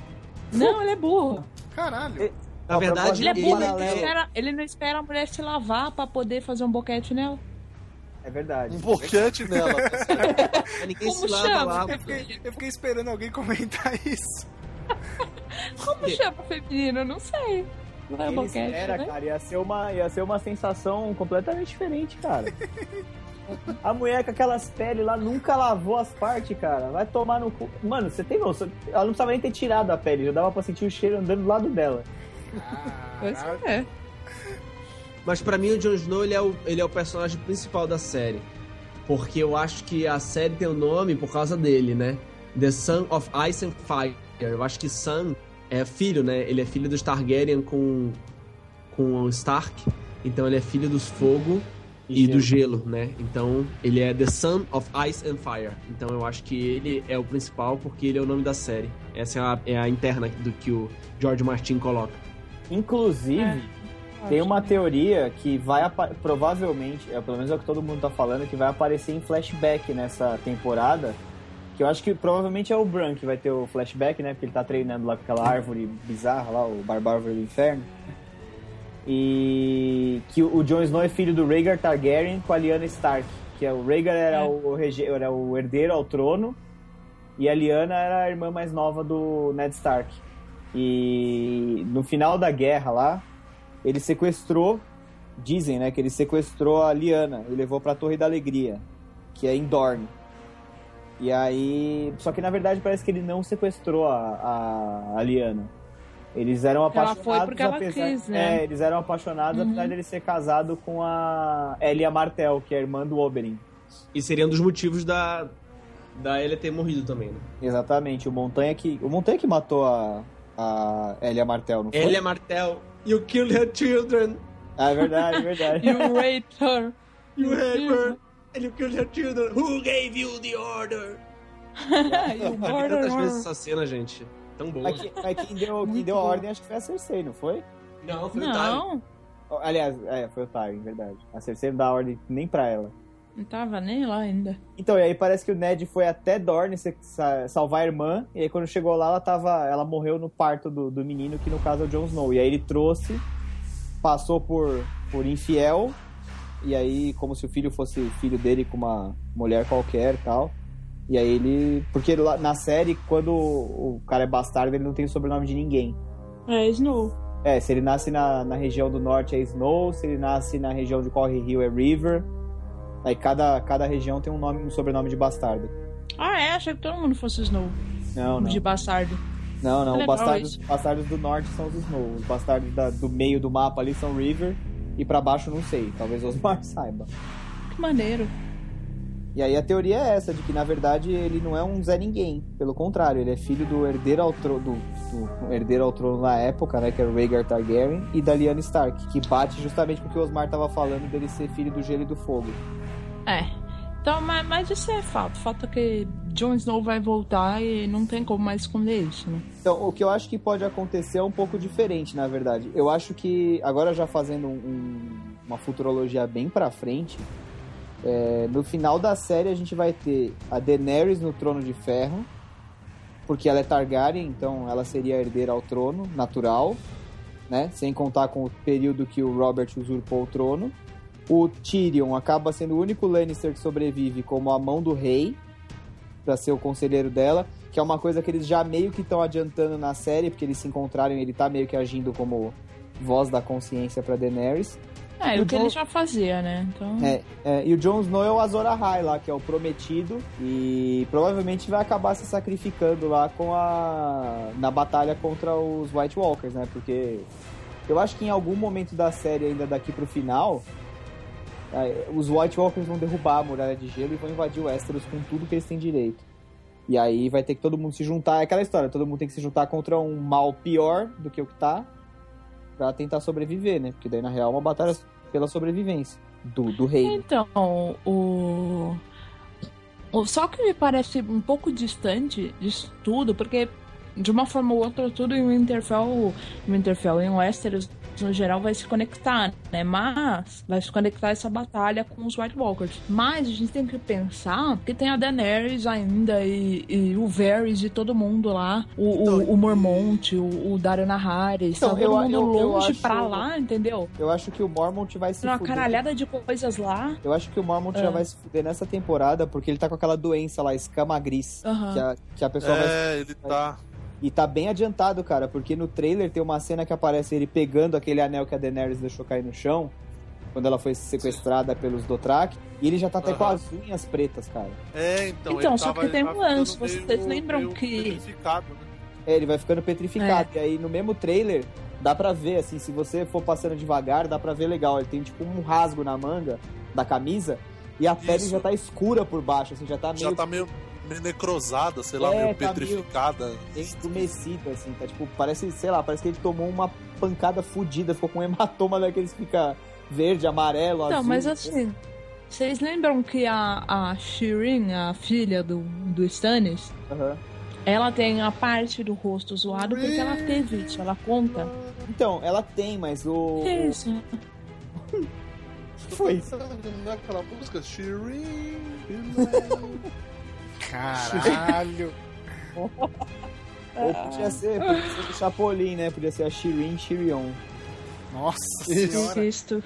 Não, ele é burro. Caralho. Na Ó, verdade, Ele é Ele burro, ele, espera, ele não espera a mulher se lavar pra poder fazer um boquete nela. É verdade. Um boquete nela. ninguém Como se lava chama? lá. Eu fiquei, eu fiquei esperando alguém comentar isso. Como chama feminino? Eu não sei. Não é Ele boquete, espera, né? cara, ia ser, uma, ia ser uma sensação completamente diferente, cara. A mulher com aquelas peles lá nunca lavou as partes, cara. Vai tomar no cu. Mano, você tem noção? Ela não precisava nem ter tirado a pele, já dava pra sentir o cheiro andando do lado dela. Pois é. Mas pra mim o Jon Snow ele é o, ele é o personagem principal da série. Porque eu acho que a série tem o nome por causa dele, né? The Son of Ice and Fire. Eu acho que Son é filho, né? Ele é filho dos Targaryen com, com o Stark. Então ele é filho dos fogo e, do gelo, né? Então ele é The Son of Ice and Fire. Então eu acho que ele é o principal porque ele é o nome da série. Essa é a, é a interna do que o George Martin coloca. Inclusive, É. tem uma teoria que vai provavelmente, é, pelo menos é o que todo mundo tá falando, que vai aparecer em flashback nessa temporada. Que eu acho que provavelmente é o Bran que vai ter o flashback, né? Porque ele tá treinando lá com aquela árvore bizarra lá, o Barbárvore do Inferno. E que o Jon Snow é filho do Rhaegar Targaryen com a Lyanna Stark. Que é o Rhaegar era, É. o, rege- era o herdeiro ao trono e a Lyanna era a irmã mais nova do Ned Stark. E no final da guerra lá, ele sequestrou, dizem, né, que ele sequestrou a Lyanna e levou pra Torre da Alegria, que é em Dorne. E aí, só que na verdade parece que ele não sequestrou a, a, a Lyanna. Eles eram Ela apaixonados foi porque ela apesar, quis, né? É, eles eram apaixonados Uhum. apesar de ele ser casado com a Elia Martell, que é a irmã do Oberyn. E seria um dos motivos da, da Elia ter morrido também, né? Exatamente, o Montanha que o Montanha que matou a a Elia Martell, não foi? Elia Martell, you killed her children, Ah, é verdade, é verdade. You raped her. you had her, and you killed her children. Who gave you the order? you murdered tantas vezes essa cena, gente. Tão boa. Mas, mas quem deu, quem deu a ordem acho que foi a Cersei, não foi? Não, foi o Tyrion. Não, Aliás, é, foi o Tyrion, verdade. A Cersei não dá ordem nem pra ela. Não tava nem lá ainda. Então, e aí parece que o Ned foi até Dorne salvar a irmã, e aí quando chegou lá, ela tava. Ela morreu no parto do, do menino, que no caso é o Jon Snow. E aí ele trouxe, passou por, por infiel, e aí, como se o filho fosse filho dele com uma mulher qualquer e tal. E aí ele. Porque lá na série, quando o, o cara é bastardo, ele não tem o sobrenome de ninguém. É Snow. É, se ele nasce na, na região do norte é Snow, se ele nasce na região de Corre Rio é River. Aí cada, cada região tem um nome, um sobrenome de bastardo. Ah, é? Achei que todo mundo fosse Snow. Não, não. De bastardo. Não, não. Legal Bastardos, isso. bastardos do norte são os Snow. Os bastardos da- do meio do mapa ali são River. E pra baixo não sei. Talvez Osmar saiba. Que maneiro. E aí a teoria é essa, de que na verdade ele não é um Zé Ninguém. Pelo contrário, ele é filho do herdeiro ao trono, do, do herdeiro ao trono na época, né? Que era o Rhaegar Targaryen, e da Lyanna Stark, que bate justamente com o que o Osmar tava falando dele ser filho do gelo e do fogo. É. Então, mas, mas isso é fato. Fato é que Jon Snow vai voltar e não tem como mais esconder isso, né? Então, o que eu acho que pode acontecer é um pouco diferente, na verdade. Eu acho que, agora já fazendo um- um- uma futurologia bem pra frente, é, no final da série a gente vai ter a Daenerys no Trono de Ferro, porque ela é Targaryen, então ela seria herdeira ao trono, natural, né? Sem contar com o período que o Robert usurpou o trono. O Tyrion acaba sendo o único Lannister que sobrevive como a mão do rei, pra ser o conselheiro dela, que é uma coisa que eles já meio que estão adiantando na série, porque eles se encontraram e ele tá meio que agindo como voz da consciência pra Daenerys. É, E o que o ele John- já fazia, né? Então. É, é, e o Jon Snow é o Azor Ahai lá, que é o prometido, e provavelmente vai acabar se sacrificando lá com a na batalha contra os White Walkers, né? Porque eu acho que em algum momento da série ainda daqui pro final, os White Walkers vão derrubar a muralha de gelo e vão invadir o Westeros com tudo que eles têm direito. E aí vai ter que todo mundo se juntar, é aquela história, todo mundo tem que se juntar contra um mal pior do que o que tá, pra tentar sobreviver, né? Porque daí na real é uma batalha pela sobrevivência do, do rei. Então, o... o. Só que me parece um pouco distante disso tudo, porque de uma forma ou outra, tudo em Winterfell, Winterfell em Westeros, no geral, vai se conectar, né? Mas vai se conectar essa batalha com os White Walkers. Mas a gente tem que pensar que tem a Daenerys ainda e, e o Varys e todo mundo lá, o, Então, o, o Mormont, o, o Dario Naharis, Então, tá todo eu- mundo eu- eu longe acho- pra lá, entendeu? Eu acho que o Mormont vai se Tem uma fuder. caralhada de coisas lá. Eu acho que o Mormont Ah. já vai se fuder nessa temporada, porque ele tá com aquela doença lá, escama gris. Que, a, que a pessoa vai. É, ele tá. E tá bem adiantado, cara, porque no trailer tem uma cena que aparece ele pegando aquele anel que a Daenerys deixou cair no chão, quando ela foi sequestrada pelos Dothraki, e ele já tá até com Aham. as unhas pretas, cara. É, então. Então, ele só tava- que tem um lance, vocês meio- lembram meio que- petrificado, né? É, ele vai ficando petrificado. E aí no mesmo trailer, dá pra ver, assim, se você for passando devagar, dá pra ver legal. Ele tem tipo um rasgo na manga da camisa, e a pele Isso. já tá escura por baixo, assim, já tá meio Já tá meio, meio necrosada, sei lá, É, meio tá petrificada. entumecido, assim, tá tipo, parece, sei lá, parece que ele tomou uma pancada fudida, ficou com um hematoma daqueles que fica verde, amarelo, Não, azul. mas assim, vocês lembram que a, a Shirin, a filha do, do Stannis, Aham. ela tem a parte do rosto zoado porque ela teve isso, ela conta. Então, ela tem, mas o. Que isso? que foi isso? Naquela música, Shirin. Caralho. Ou podia ser, podia ser do Chapolin, né? Podia ser a Shirin Shirion. Nossa Isso. senhora. Isto.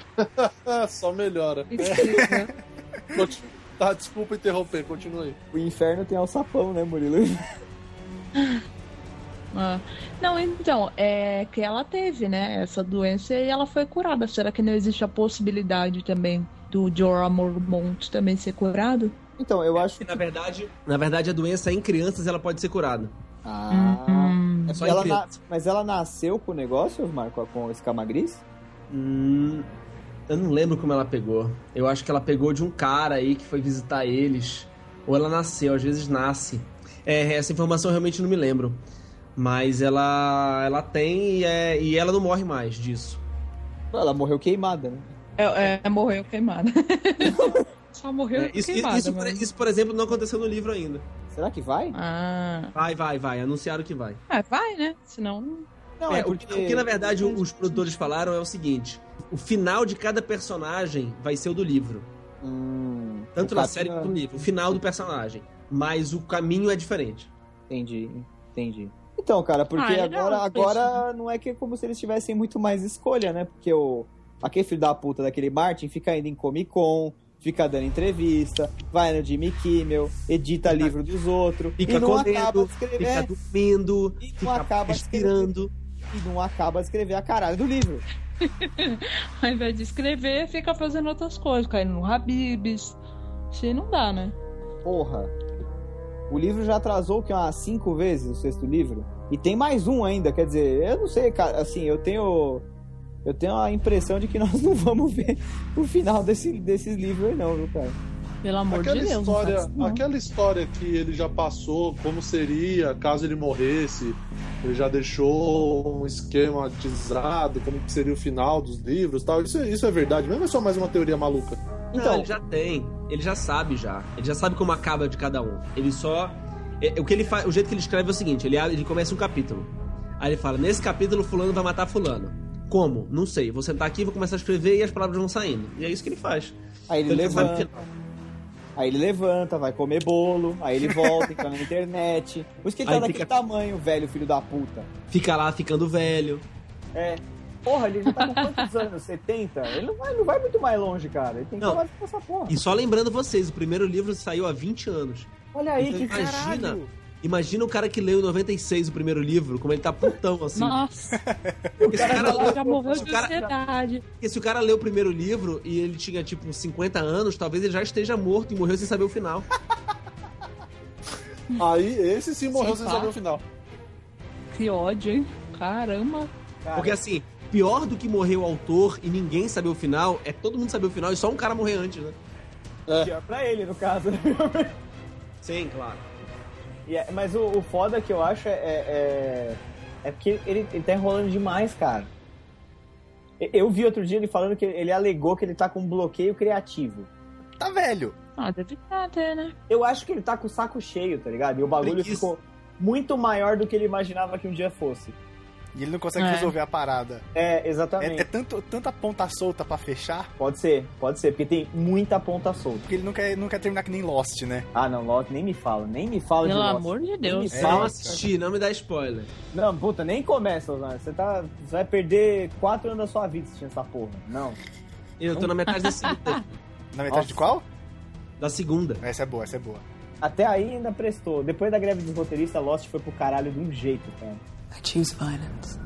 Ah, Só melhora. Conti- Tá, desculpa interromper, continua aí. O inferno tem alçapão, né, Murilo? Ah. Não, então, é que ela teve, né, essa doença e ela foi curada. Será que não existe a possibilidade também do Jorah Mormont também ser curado? Então, eu acho Que, na verdade, na verdade, a doença em crianças ela pode ser curada. Ah. Hum. É Só ela na- Mas ela nasceu com o negócio, Osmar, com, a- com o escama gris? Hum, eu não lembro como ela pegou. Eu acho que ela pegou de um cara aí que foi visitar eles. Ou ela nasceu, às vezes nasce. É, essa informação eu realmente não me lembro. Mas ela, ela tem e, é, e ela não morre mais disso. Ela morreu queimada, né? É, é, morreu queimada. Só morreu É, isso, queimada. isso, mas- isso, por exemplo, não aconteceu no livro ainda. Será que vai? Ah. Vai, vai, vai. Anunciaram que vai. Ah, vai, né? Senão. Não, É, o, que- o que na verdade os produtores falaram é o seguinte: o final de cada personagem vai ser o do livro. Hum, Tanto na série quanto no livro. O final do personagem. Mas o caminho é diferente. Entendi, entendi. Então, cara, porque Ah, legal, agora, isso. agora não é que é como se eles tivessem muito mais escolha, né? Porque o aquele filho da puta daquele Martin fica indo em Comic Con, fica dando entrevista, vai no Jimmy Kimmel, edita livro dos outros, Fica e não acaba de escrever, fica dormindo, E não fica acaba de respirando. e não acaba de escrever a caralho do livro. Ao invés de escrever, fica fazendo outras coisas, caindo no Habibs. Se não dá, né? Porra. O livro já atrasou que umas cinco vezes o sexto livro. E tem mais um ainda, quer dizer, eu não sei, cara, assim, eu tenho. Eu tenho a impressão de que nós não vamos ver o final desse, desses livros aí, não, viu, cara? Pelo amor Aquela de Deus. não história, isso, não. aquela história que ele já passou, como seria caso ele morresse, ele já deixou um esquematizado, como que seria o final dos livros, tal. Isso, é- isso é verdade, mesmo é só mais uma teoria maluca. Então, Então, ele já tem. Ele já sabe já. Ele já sabe como acaba de cada um. Ele só. é- o que ele faz, o jeito que ele escreve é o seguinte: ele, ele começa um capítulo. Aí ele fala: nesse capítulo fulano vai matar fulano. Como? Não sei. Vou sentar aqui, vou começar a escrever e as palavras vão saindo. E é isso que ele faz. aí ele Então, ele levanta. final. Aí ele levanta, vai comer bolo, aí ele volta, entra na internet. Por isso que ele tá daquele fica- tamanho, velho, filho da puta. Fica lá ficando velho. É. Porra, ele já tá com quantos anos? 70? Ele não vai, não vai muito mais longe, cara. Ele tem que Não. com essa porra. E só lembrando vocês, o primeiro livro saiu há 20 anos. Olha aí, Então, que imagina. caralho. Imagina o cara que leu em 96 o primeiro livro, como ele tá putão, assim. Nossa, Porque esse cara, ela já morreu se o de cara- ansiedade. porque se o cara leu o primeiro livro e ele tinha, tipo, uns 50 anos, talvez ele já esteja morto e morreu sem saber o final. Aí esse sim morreu Sim, sem tá. saber o final. Que ódio, hein? Caramba. Cara, Porque assim, pior do que morrer o autor e ninguém saber o final, é todo mundo saber o final e só um cara morrer antes, né? pior pra ele, no caso. Sim, claro. E é- mas o, o foda que eu acho é, é, é porque ele, ele tá enrolando demais, cara. Eu vi outro dia ele falando que ele alegou que ele tá com bloqueio criativo. Tá velho. Ah, deve ter, né? Eu acho que ele tá com o saco cheio, tá ligado? E o bagulho Preguiça. ficou muito maior do que ele imaginava que um dia fosse. E ele não consegue É. resolver a parada. É, exatamente. É, é tanto, tanta ponta solta pra fechar, Pode ser, pode ser, porque tem muita ponta solta. porque ele não quer, não quer terminar que nem Lost, né? Ah, não, Lost, nem me fala, nem me fala Pelo de Lost. amor de Nem Deus. me É, fala. não assisti, não me dá spoiler. Não, puta, nem começa, Osmar. Você, tá, você vai perder quatro anos da sua vida assistindo essa porra. Não. Eu tô na metade da segunda. Na metade Nossa. de qual? Da segunda. Essa é boa, essa é boa. Até aí ainda prestou. Depois da greve dos roteiristas, Lost foi pro caralho de um jeito, cara. I choose violence.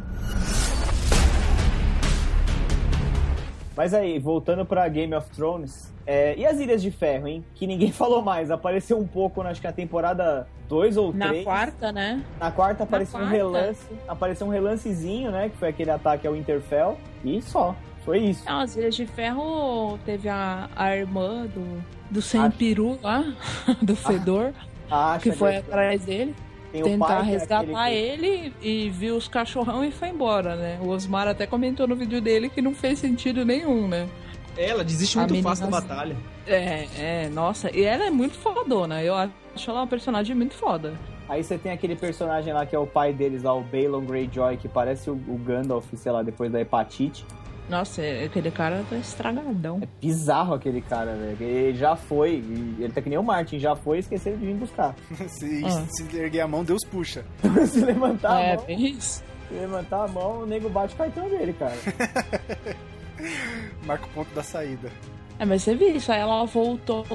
Mas aí, voltando pra Game of Thrones, é, e as Ilhas de Ferro, hein? Que ninguém falou mais. Apareceu um pouco, acho que na temporada 2 ou 3. Na quarta, né? Na quarta apareceu um quarta. relance. Apareceu um relancezinho, né? Que foi aquele ataque ao Winterfell. E só. Foi isso. Não, as Ilhas de Ferro teve a, a irmã do, do Sem Peru lá, do Fedor, A Asha que foi Greyjoy. atrás dele, Tem o tentar pai, é resgatar que- ele e viu os cachorrão e foi embora, né? O Osmar até comentou no vídeo dele que não fez sentido nenhum, né? Ela desiste muito menina- fácil da batalha. É, é, nossa, e ela é muito fodona, eu acho ela uma personagem muito foda. Aí você tem aquele personagem lá que é o pai deles lá, o Balon Greyjoy, que parece o, o Gandalf, sei lá, depois da hepatite. Nossa, é- aquele cara tá estragadão. É bizarro aquele cara, velho. Ele já foi, e ele tá que nem o Martin, já foi e esqueceram de vir buscar. Se, Ah. se erguer a mão, Deus puxa. se levantar é, a mão, bem isso. se levantar a mão, o nego bate o cartão dele, cara. Marca o ponto da saída. É, mas você viu isso, aí ela voltou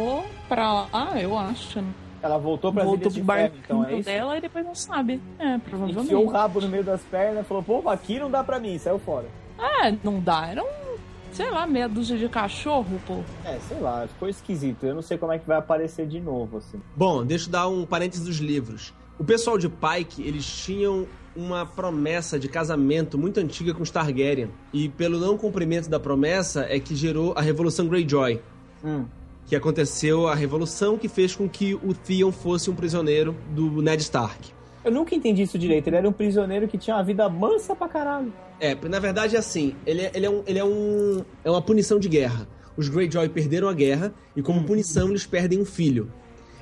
pra lá, eu acho. né? Ela voltou pra voltou pro barquinho então é isso? dela e depois não sabe. É, provavelmente. Enfiou o rabo no meio das pernas, falou, pô, aqui não dá pra mim, saiu fora. É, não dá. Era um, sei lá, meia dúzia de cachorro, pô. É, sei lá, ficou esquisito. Eu não sei como é que vai aparecer de novo, assim. Bom, deixa eu dar um parênteses dos livros. O pessoal de Pike, eles tinham uma promessa de casamento muito antiga com os Targaryen. E pelo não cumprimento da promessa é que gerou a Revolução Greyjoy. Hum. Que aconteceu a revolução que fez com que o Theon fosse um prisioneiro do Ned Stark. Eu nunca entendi isso direito. Ele era um prisioneiro que tinha uma vida mansa pra caralho. É, na verdade é assim, ele é, ele é, um, ele é, um, é uma punição de guerra. Os Greyjoy perderam a guerra e como punição eles perdem um filho.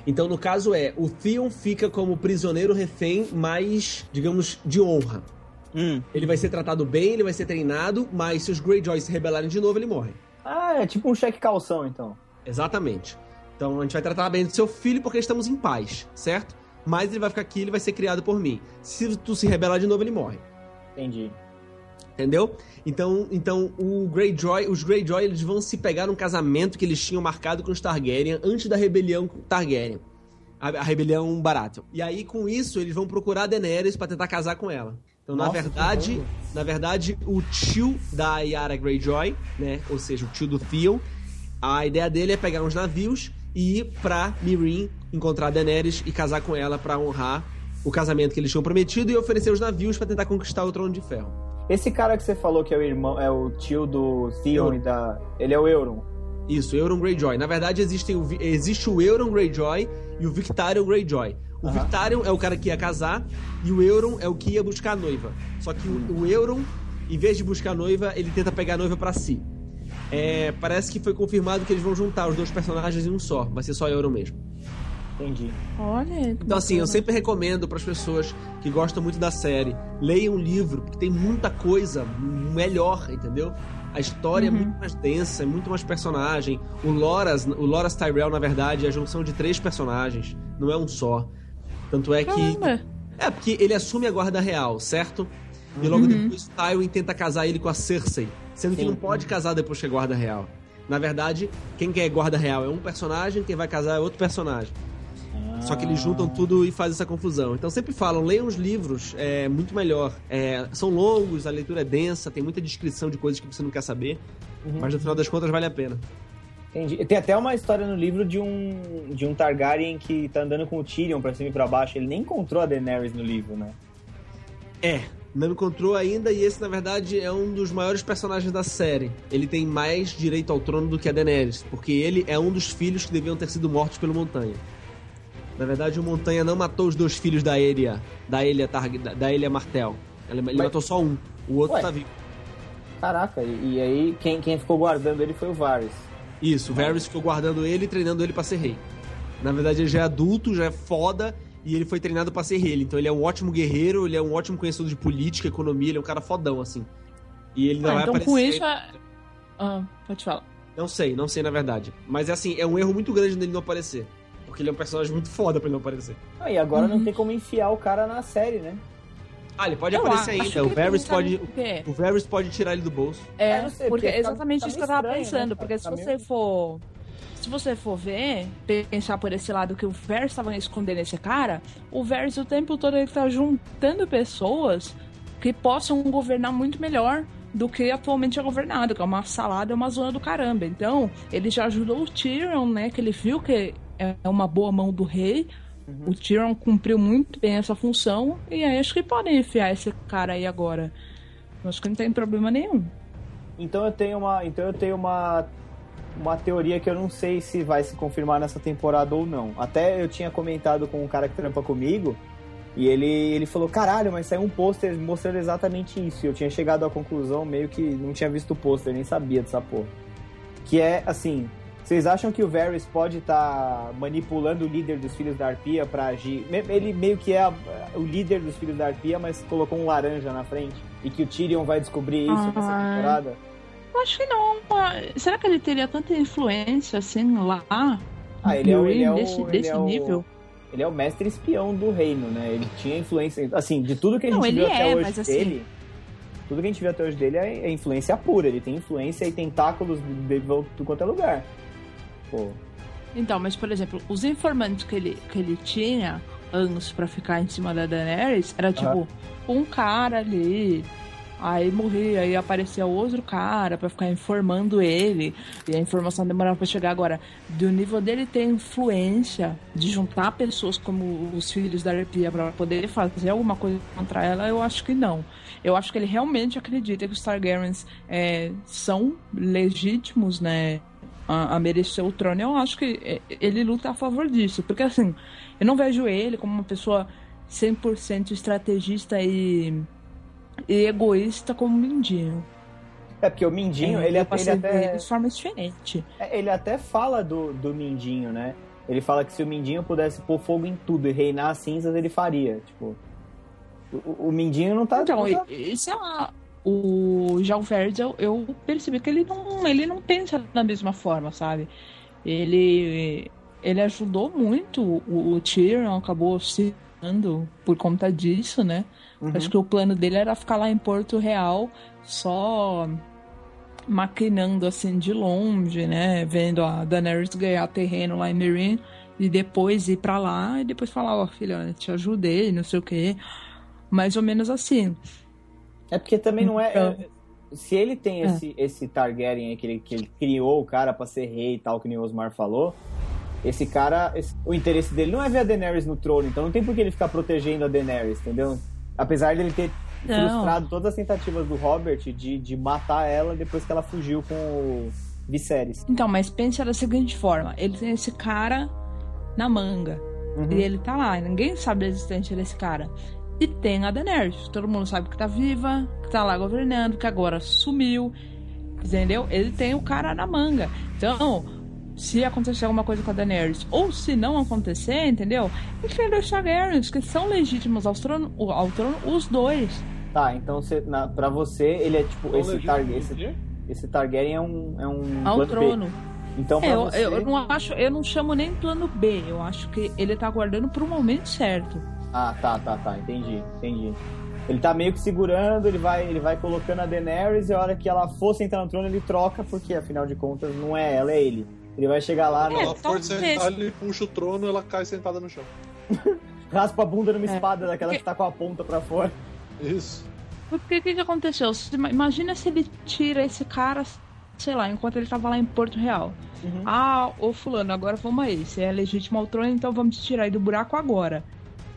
Então no caso é, o Theon fica como prisioneiro refém mais, digamos, de honra. Hum. Ele vai ser tratado bem, ele vai ser treinado, mas se os Greyjoy se rebelarem de novo, ele morre. Ah, é tipo um cheque calção, então. Exatamente. Então a gente vai tratar bem do seu filho porque estamos em paz, certo? Mas ele vai ficar aqui, ele vai ser criado por mim. Se tu se rebelar de novo, ele morre. Entendi. Entendeu? Então, então o Greyjoy, os Greyjoy eles vão se pegar num casamento que eles tinham marcado com os Targaryen antes da rebelião Targaryen. A, a rebelião Baratheon. E aí com isso eles vão procurar a Daenerys pra tentar casar com ela. Então, na Nossa, verdade, que bom. na verdade, o tio da Yara Greyjoy, né, ou seja, o tio do Theon, a ideia dele é pegar uns navios e ir pra Meereen encontrar a Daenerys e casar com ela pra honrar o casamento que eles tinham prometido e oferecer os navios pra tentar conquistar o trono de ferro. Esse cara que você falou que é o irmão, é o tio do Theon e da. Ele é o Euron. Isso, Euron Greyjoy. Na verdade, existem existe o Euron Greyjoy e o Victarion Greyjoy. O Aham. Victarion é o cara que ia casar e o Euron é o que ia buscar a noiva. Só que o, o Euron, em vez de buscar a noiva, ele tenta pegar a noiva pra si. É, parece que foi confirmado que eles vão juntar os dois personagens em um só. Vai ser só Euron mesmo. Entendi. Olha. Então, assim, eu sempre recomendo para as pessoas que gostam muito da série, leiam um livro, porque tem muita coisa melhor, entendeu? A história é muito mais densa, é muito mais personagem. O Loras, o Loras Tyrell, na verdade, é a junção de três personagens, não é um só. Tanto é que. Caramba. É, porque ele assume a guarda real, certo? E logo depois Tywin tenta casar ele com a Cersei, sendo que Sim. não pode casar depois que é guarda real. Na verdade, quem que é guarda real é um personagem, quem vai casar é outro personagem. Só que eles juntam tudo e fazem essa confusão. Então sempre falam, leiam os livros, é muito melhor. É, são longos, a leitura é densa, tem muita descrição de coisas que você não quer saber, mas no final das contas vale a pena. Entendi. Tem até uma história no livro de um, de um Targaryen que tá andando com o Tyrion pra cima e pra baixo. Ele nem encontrou a Daenerys no livro, né? É, não encontrou ainda e esse, na verdade, é um dos maiores personagens da série. Ele tem mais direito ao trono do que a Daenerys, porque ele é um dos filhos que deviam ter sido mortos pelo Montanha. Na verdade, o Montanha não matou os dois filhos da Elia, da Elia, Targ da, Elia Martel. Ele, Mas- matou só um, o outro Ué. tá vivo. Caraca, e, e aí quem, quem ficou guardando ele foi o Varys. Isso, o Varys ficou guardando ele e treinando ele pra ser rei. Na verdade, ele já é adulto, já é foda, e ele foi treinado pra ser rei. Então ele é um ótimo guerreiro, ele é um ótimo conhecedor de política, economia, ele é um cara fodão, assim. E ele não Ah, vai então aparecer... com isso. é- Ah, pode falar. Não sei, não sei na verdade. Mas é assim, é um erro muito grande dele não aparecer. Porque ele é um personagem muito foda pra ele não aparecer. Ah, e agora Uhum. não tem como enfiar o cara na série, né? Ah, ele pode Eu aparecer ainda. O Varys tá pode. O Varys pode tirar ele do bolso. É, É, não sei, porque porque é tá- exatamente tá isso que eu tava estranho, pensando. né, porque cara? se Tá você meio- for. Se você for ver, pensar por esse lado que o Varys estava escondendo esse cara, o Varys o tempo todo ele tá juntando pessoas que possam governar muito melhor do que atualmente é governado, que é uma salada, é uma zona do caramba. Então, ele já ajudou o Tyrion, né? Que ele viu que é uma boa mão do rei. O Tyrion cumpriu muito bem essa função. E aí acho que podem enfiar esse cara aí agora. Eu acho que não tem problema nenhum. Então eu tenho uma, então eu tenho uma uma teoria que eu não sei se vai se confirmar nessa temporada ou não. Até eu tinha comentado com um cara que trampa comigo e ele ele falou: "Caralho, mas saiu um pôster mostrando exatamente isso". E eu tinha chegado à conclusão meio que não tinha visto o pôster, nem sabia dessa porra. Que é assim, vocês acham que o Varys pode estar manipulando o líder dos filhos da Arpia pra agir? Ele meio que é a- o líder dos filhos da Arpia, mas colocou um laranja na frente e que o Tyrion vai descobrir isso nessa Ah. temporada? Eu acho que não. Ah, Será que ele teria tanta influência assim lá? Ah, ele é, o- ele é o, desse, ele desse é o- nível? Ele é o mestre espião do reino, né? Ele tinha influência. Assim, de tudo que a gente Não, ele viu até é, hoje mas assim- dele. Tudo que a gente viu até hoje dele é, é influência pura. Ele tem influência e tentáculos de de quanto é lugar. Pô. Então, mas por exemplo, os informantes que ele, que ele tinha anos pra ficar em cima da Daenerys era tipo um cara ali. Aí morria, aí aparecia outro cara pra ficar informando ele. E a informação demorava pra chegar. Agora, do nível dele ter influência de juntar pessoas como os filhos da Arpia pra poder fazer alguma coisa contra ela, eu acho que não. Eu acho que ele realmente acredita que os Targaryens é, são legítimos, né? A, a merecer o trono. Eu acho que é, ele luta a favor disso. Porque assim, eu não vejo ele como uma pessoa 100% estrategista e, e egoísta como o Mindinho. É porque o Mindinho, É, ele, eu ele até. ele de forma diferente. É, Ele até fala do, do Mindinho, né? Ele fala que se o Mindinho pudesse pôr fogo em tudo e reinar as cinzas, ele faria. Tipo. O, o Mindinho não tá. Então, não tá- e sei lá, o João Verdes, eu, eu percebi que ele não, ele não pensa da mesma forma, sabe? Ele, ele ajudou muito o, o Tyrion, acabou se dando por conta disso, né? Uhum. Acho que o plano dele era ficar lá em Porto Real só maquinando assim de longe, né? Vendo a Daenerys ganhar terreno lá em Meereen e depois ir pra lá e depois falar, ó, filha, eu te ajudei, não sei o quê. Mais ou menos assim. É porque também não é. Então- é- Se ele tem É. esse, esse Targaryen aí, que ele, que ele criou o cara pra ser rei e tal, que nem o Osmar falou, esse cara. esse- o interesse dele não é ver a Daenerys no trono, então não tem por que ele ficar protegendo a Daenerys, entendeu? Apesar dele ter Não. frustrado todas as tentativas do Robert de, de matar ela depois que ela fugiu com o Viserys. Então, mas pensa da seguinte forma: ele tem esse cara na manga. Uhum. E ele tá lá, ninguém sabe da existência desse cara. E tem a Daenerys. Todo mundo sabe que tá viva, que tá lá governando, que agora sumiu. Entendeu? Ele tem o cara na manga. Então, se acontecer alguma coisa com a Daenerys, ou se não acontecer, entendeu? Enfrenta os Targaryens, que são legítimos ao trono, ao trono os dois. Tá, então você, na, pra você, ele é tipo. Qual Esse, Targaryen, esse, esse Targaryen é um. É um Ao plano B. trono. Então, É, eu, você. eu não acho, eu não chamo nem plano B. Eu acho que ele tá aguardando pro momento certo. Ah, tá, tá, tá. Entendi, entendi. Ele tá meio que segurando, ele vai, ele vai colocando a Daenerys e a hora que ela for sentar no trono ele troca, porque afinal de contas não é ela, é ele. Ele vai chegar lá, É, no- Ela for sentar, ele puxa o trono ela cai sentada no chão. raspa a bunda numa É. espada daquela Porque- que tá com a ponta pra fora. Isso. Porque o que, que aconteceu? Imagina se ele tira esse cara, sei lá, enquanto ele tava lá em Porto Real. Uhum. Ah, ô fulano, agora vamos aí. Você é legítimo ao trono, então vamos te tirar aí do buraco agora.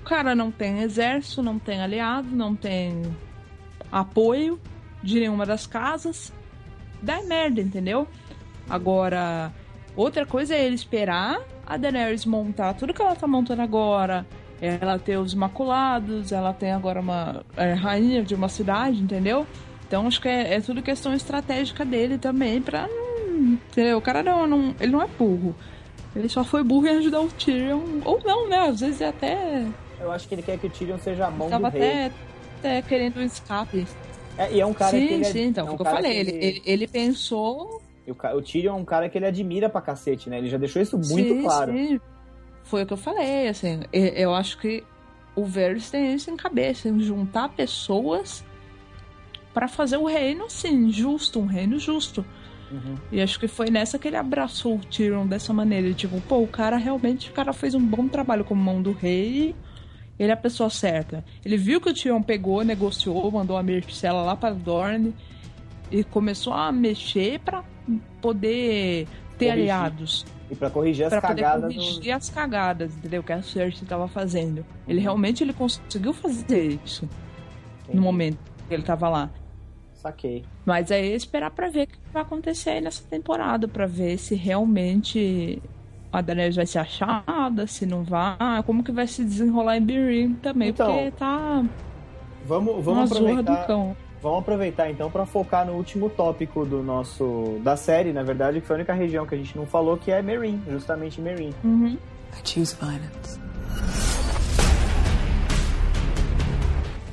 Cara não tem exército, não tem aliado, não tem apoio de nenhuma das casas. Dá merda, entendeu? Agora, outra coisa é ele esperar a Daenerys montar tudo que ela tá montando agora. Ela ter os Imaculados, ela tem agora uma é, rainha de uma cidade, entendeu? Então acho que é, é tudo questão estratégica dele também pra não. Entendeu? O cara não, não- Ele não é burro. Ele só foi burro em ajudar o Tyrion. Ou não, né? Às vezes até. Eu acho que ele quer que o Tyrion seja a mão Tava do rei. até, até querendo um escape. É, e é um cara que sim, ele é, sim, então, é um o que eu falei. Ele, ele, ele pensou. O, o Tyrion é um cara que ele admira pra cacete, né? Ele já deixou isso muito sim, claro. sim. Foi o que eu falei, assim. Eu acho que o Varys tem isso em cabeça, em juntar pessoas pra fazer o reino, assim, justo, um reino justo. Uhum. E acho que foi nessa que ele abraçou o Tyrion dessa maneira. Tipo, pô, o cara realmente, o cara fez um bom trabalho como mão do rei. Ele é a pessoa certa. Ele viu que o Tyrion pegou, negociou, mandou a Myrcella lá pra Dorne. E começou a mexer pra poder ter Corrigir. aliados. E pra corrigir as Pra poder cagadas corrigir as cagadas, entendeu? Que a Cersei tava fazendo. Ele realmente ele conseguiu fazer isso do... no momento que ele tava lá. Saquei. Mas aí é esperar pra ver o que vai acontecer aí nessa temporada, pra ver se realmente a Daenerys vai ser achada, se não vai, como que vai se desenrolar em Birim também, Então, porque tá Vamos, vamos aproveitar. cão. Vamos aproveitar então pra focar no último tópico do nosso da série, na verdade, que foi a única região que a gente não falou, que é Meereen, justamente Meereen. Uhum. I choose violence.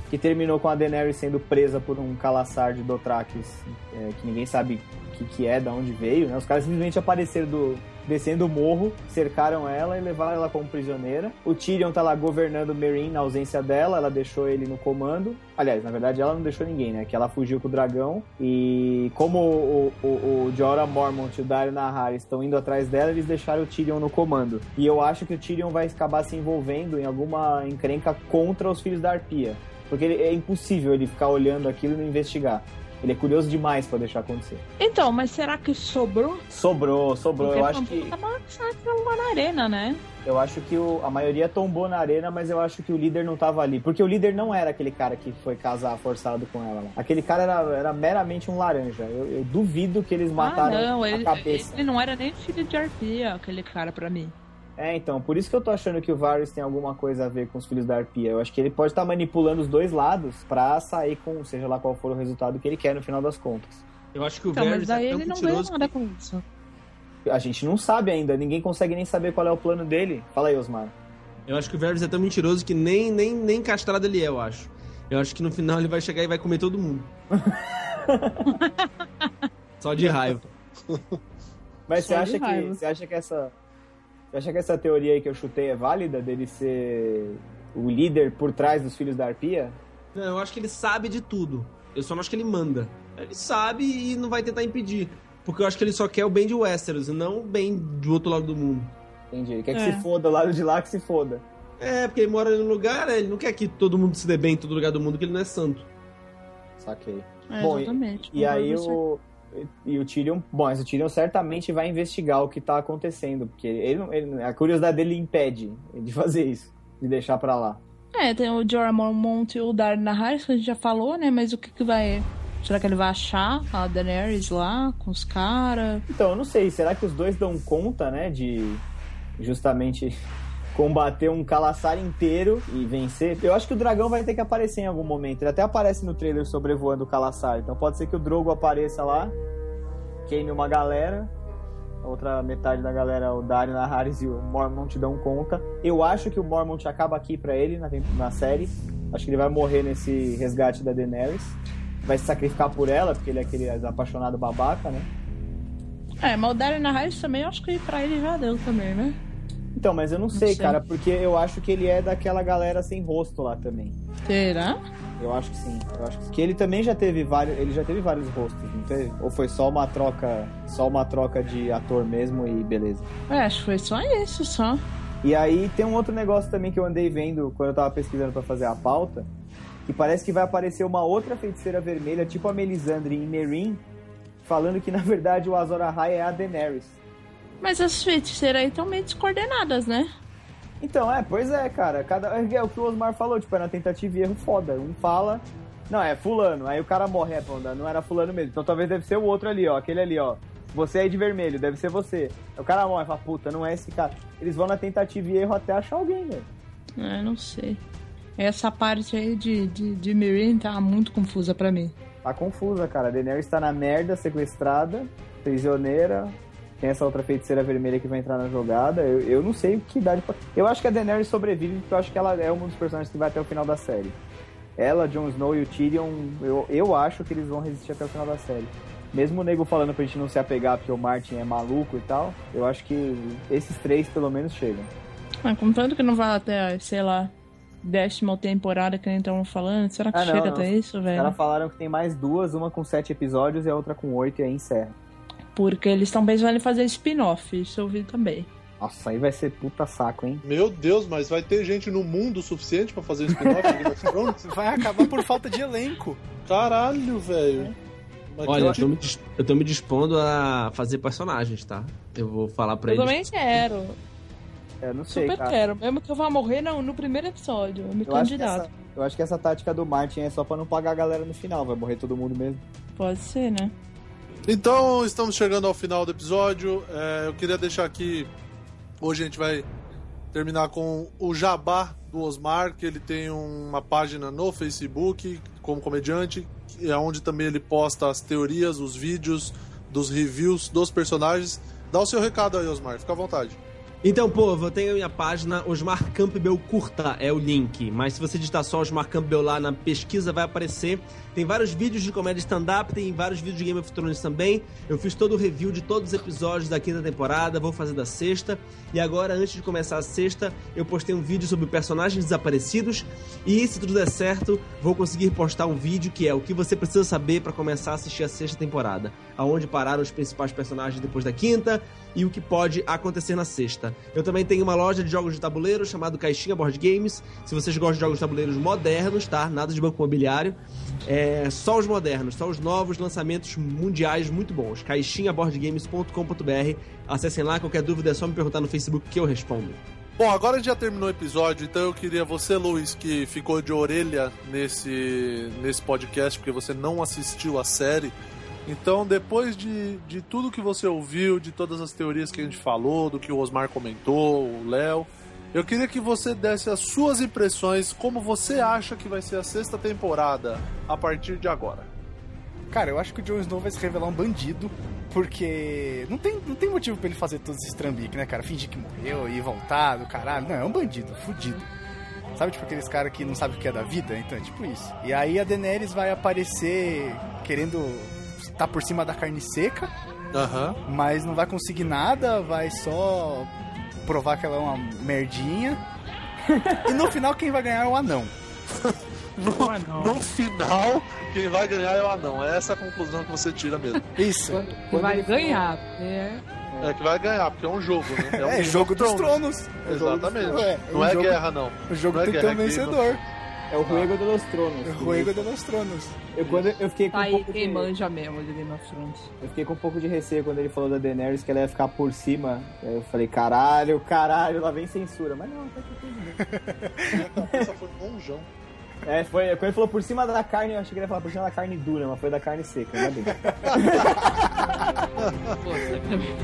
que terminou com a Daenerys sendo presa por um calaçar de Dothrakis, é, que ninguém sabe o que, que é, de onde veio, né? Os caras simplesmente apareceram do, descendo o morro, cercaram ela e levaram ela como prisioneira. O Tyrion tá lá governando Meereen na ausência dela, ela deixou ele no comando. Aliás, na verdade ela não deixou ninguém, né? Que ela fugiu com o dragão e como o, o, o Jorah Mormont e o Dario Naharis estão indo atrás dela, eles deixaram o Tyrion no comando. E eu acho que o Tyrion vai acabar se envolvendo em alguma encrenca contra os Filhos da Arpia. Porque ele- é impossível ele ficar olhando aquilo e não investigar. Ele é curioso demais pra deixar acontecer. Então, mas será que sobrou? Sobrou, sobrou. Porque Eu acho foi que, lá na arena, né? eu acho que o- a maioria tombou na arena, mas eu acho que o líder não tava ali. Porque o líder não era aquele cara que foi casar forçado com ela. lá. Aquele cara era, era meramente um laranja. Eu, eu duvido que eles mataram ah, não, a ele, cabeça. ele não era nem filho de Arpia, aquele cara pra mim. É, então, por isso que eu tô achando que o Varys tem alguma coisa a ver com os filhos da Arpia. Eu acho que ele pode estar manipulando os dois lados pra sair com, seja lá qual for o resultado que ele quer no final das contas. Eu acho que o Então, mas Varys daí é tão ele não mentiroso nada que... com isso. A gente não sabe ainda, ninguém consegue nem saber qual é o plano dele. Fala aí, Osmar. Eu acho que o Varys é tão mentiroso que nem, nem, nem castrado ele é, eu acho. Eu acho que no final ele vai chegar e vai comer todo mundo. Só de raiva. Mas Só você acha, que, você acha que essa. Você acha que essa teoria aí que eu chutei é válida dele ser o líder por trás dos filhos da Arpia? Não, eu acho que ele sabe de tudo. Eu só não acho que ele manda. Ele sabe e não vai tentar impedir. Porque eu acho que ele só quer o bem de Westeros e não o bem do outro lado do mundo. Entendi. Ele quer que É. se foda, o lado de lá que se foda. É, porque ele mora ali no lugar, né? ele não quer que todo mundo se dê bem em todo lugar do mundo, que ele não é santo. Saquei. É, Bom, e- exatamente. E aí Concordo com o. E o Tyrion. Bom, mas o Tyrion certamente vai investigar o que tá acontecendo. Porque ele, ele- a curiosidade dele impede de fazer isso. De deixar pra lá. É, tem o Jorah Mormont e o Dario Naharis, que a gente já falou, né? Mas o que que vai... Será que ele vai achar a Daenerys lá, com os caras? Então, eu não sei, será que os dois dão conta, né, de justamente combater um calaçar inteiro e vencer? Eu acho que o dragão vai ter que aparecer em algum momento. Ele até aparece no trailer sobrevoando o calaçar. Então pode ser que o Drogo apareça lá, queime uma galera, a outra metade da galera, o Dario Naharis e o Mormont dão conta. Eu acho que o Mormont acaba aqui pra ele na, na série. Acho que ele vai morrer nesse resgate da Daenerys. Vai se sacrificar por ela, porque ele é aquele apaixonado babaca, né? É, mas o Dario Naharis também, eu acho que pra ele já deu também, né? Então, mas eu não sei, sei. cara, porque eu acho que ele é daquela galera sem rosto lá também. Será? Eu acho que sim. Eu acho que, que ele também já teve vários, ele já teve vários rostos, não teve? Ou foi só uma troca, só uma troca de ator mesmo e beleza. É, acho que foi só isso, só. E aí tem um outro negócio também que eu andei vendo quando eu tava pesquisando pra fazer a pauta, que parece que vai aparecer uma outra feiticeira vermelha, tipo a Melisandre em Meereen, falando que na verdade o Azor Ahai é a Daenerys. Mas as feiticeiras aí estão meio descoordenadas, né? Então, é, pois é, cara. Cada, é o que o Osmar falou, tipo, é na tentativa e erro foda. Um fala, não, é fulano, aí o cara morre, é, pô, não era fulano mesmo. Então talvez deve ser o outro ali, ó, aquele ali, ó. Você aí de vermelho, deve ser você. O cara morre, fala, puta, não é esse cara. Eles vão na tentativa e erro até achar alguém, velho. É, não sei. Essa parte aí de, de, de Mirin tá muito confusa pra mim. Tá confusa, cara. A Daenerys tá na merda, sequestrada, prisioneira. Tem essa outra feiticeira vermelha que vai entrar na jogada. Eu, eu não sei o que idade. Eu acho que a Daenerys sobrevive porque eu acho que ela é um dos personagens que vai até o final da série. Ela, Jon Snow e o Tyrion, eu, eu acho que eles vão resistir até o final da série. Mesmo o nego falando pra gente não se apegar porque o Martin é maluco e tal, eu acho que esses três pelo menos chegam. Ah, contanto que não vai até, sei lá, décima temporada que nem estavam falando, será que Ah, não, chega não. até isso, Os velho? caras falaram que tem mais duas, uma com sete episódios e a outra com oito e aí encerra. Porque eles estão pensando em fazer spin-off, isso eu vi também. Nossa, aí vai ser puta saco, hein? Meu Deus, mas vai ter gente no mundo suficiente pra fazer um spin-off? Vai acabar por falta de elenco. Caralho, velho. Olha, eu tô, me, eu tô me dispondo a fazer personagens, tá? Eu vou falar pra Eu eles. também quero, Eu não sei, super cara. quero. Mesmo que eu vá morrer no, no primeiro episódio, eu me Eu acho, candidato. essa, eu acho que essa tática do Martin é só pra não pagar a galera no final, vai morrer todo mundo mesmo. Pode ser, né? Então, estamos chegando ao final do episódio. É, eu queria deixar aqui. Hoje a gente vai terminar com o Jabá do Osmar, que ele tem uma página no Facebook como comediante, é onde também ele posta as teorias, os vídeos dos reviews dos personagens. Dá o seu recado aí, Osmar, fica à vontade. Então, povo, eu tenho a minha página, Osmar Campbell Curta é o link. Mas se você digitar só Osmar Campbell lá na pesquisa, vai aparecer. Tem vários vídeos de comédia stand-up, tem vários vídeos de Game of Thrones também. Eu fiz todo o review de todos os episódios da quinta temporada, vou fazer da sexta. E agora, antes de começar a sexta, eu postei um vídeo sobre personagens desaparecidos. E se tudo der certo, vou conseguir postar um vídeo que é o que você precisa saber para começar a assistir a sexta temporada. Aonde pararam os principais personagens depois da quinta e o que pode acontecer na sexta. Eu também tenho uma loja de jogos de tabuleiro chamado Caixinha Board Games. Se vocês gostam de jogos de tabuleiros modernos, tá? Nada de banco imobiliário. É só os modernos, só os novos lançamentos mundiais muito bons. caixinhaboardgames.com.br. Acessem lá, qualquer dúvida é só me perguntar no Facebook que eu respondo. Bom, agora já terminou o episódio, então eu queria você, Luiz, que ficou de orelha nesse, nesse podcast, porque você não assistiu a série. Então, depois de, de tudo que você ouviu, de todas as teorias que a gente falou, do que o Osmar comentou, o Léo, eu queria que você desse as suas impressões, como você acha que vai ser a sexta temporada a partir de agora. Cara, eu acho que o Jon Snow vai se revelar um bandido, porque não tem, não tem motivo pra ele fazer todos esses trambiques, né, cara? Fingir que morreu e voltar do caralho. Não, é um bandido, fudido. Sabe, tipo aqueles caras que não sabem o que é da vida? Então é tipo isso. E aí a Daenerys vai aparecer querendo estar por cima da carne seca, Aham. mas não vai conseguir nada, vai só provar que ela é uma merdinha. e no final quem vai ganhar é o anão. No, no final, quem vai ganhar é o anão. É essa a conclusão que você tira mesmo. Isso. Que vai ganhar. É. É que vai ganhar, porque é um jogo, né? um É, jogo dos tronos. É jogo dos Exatamente. tronos, é. Não O é jogo- guerra, não. O jogo Não é tem que ter um é vencedor. É o Juego de los Tronos. É o Juego de los Tronos. Eu, quando eu fiquei com Tá um aí pouco quem de, manja mesmo de Game of Thrones. eu fiquei com um pouco de receio quando ele falou da Daenerys que ela ia ficar por cima. Aí eu falei, caralho, caralho, lá vem censura. Mas não, tá tudo bem. Essa foi longeão. É, foi, quando ele falou por cima da carne, eu achei que ele ia falar por cima da carne dura, mas foi da carne seca, ainda bem. Puta que me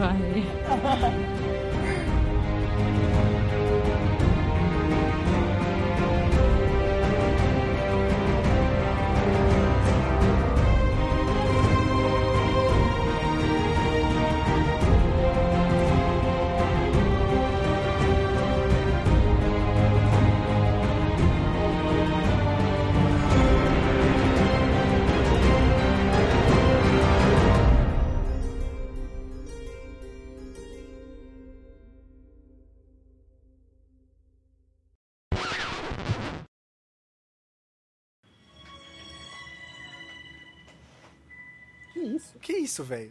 Que isso, velho?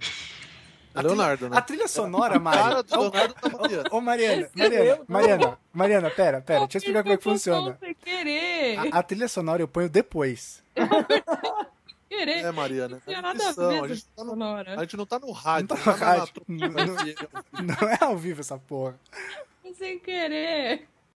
É Leonardo, né? A trilha sonora, Mari. Cara do Leonardo da Mariana. Ô, Mariana, Mariana. Mariana, Mariana, pera, pera, deixa eu explicar como é que funciona. Sem querer. A, a trilha sonora eu ponho depois. querer. É, Mariana. Não tinha É nada a ver a, gente tá no, a gente não tá no rádio. Não tá no rádio. Não é ao vivo essa porra. Sem querer.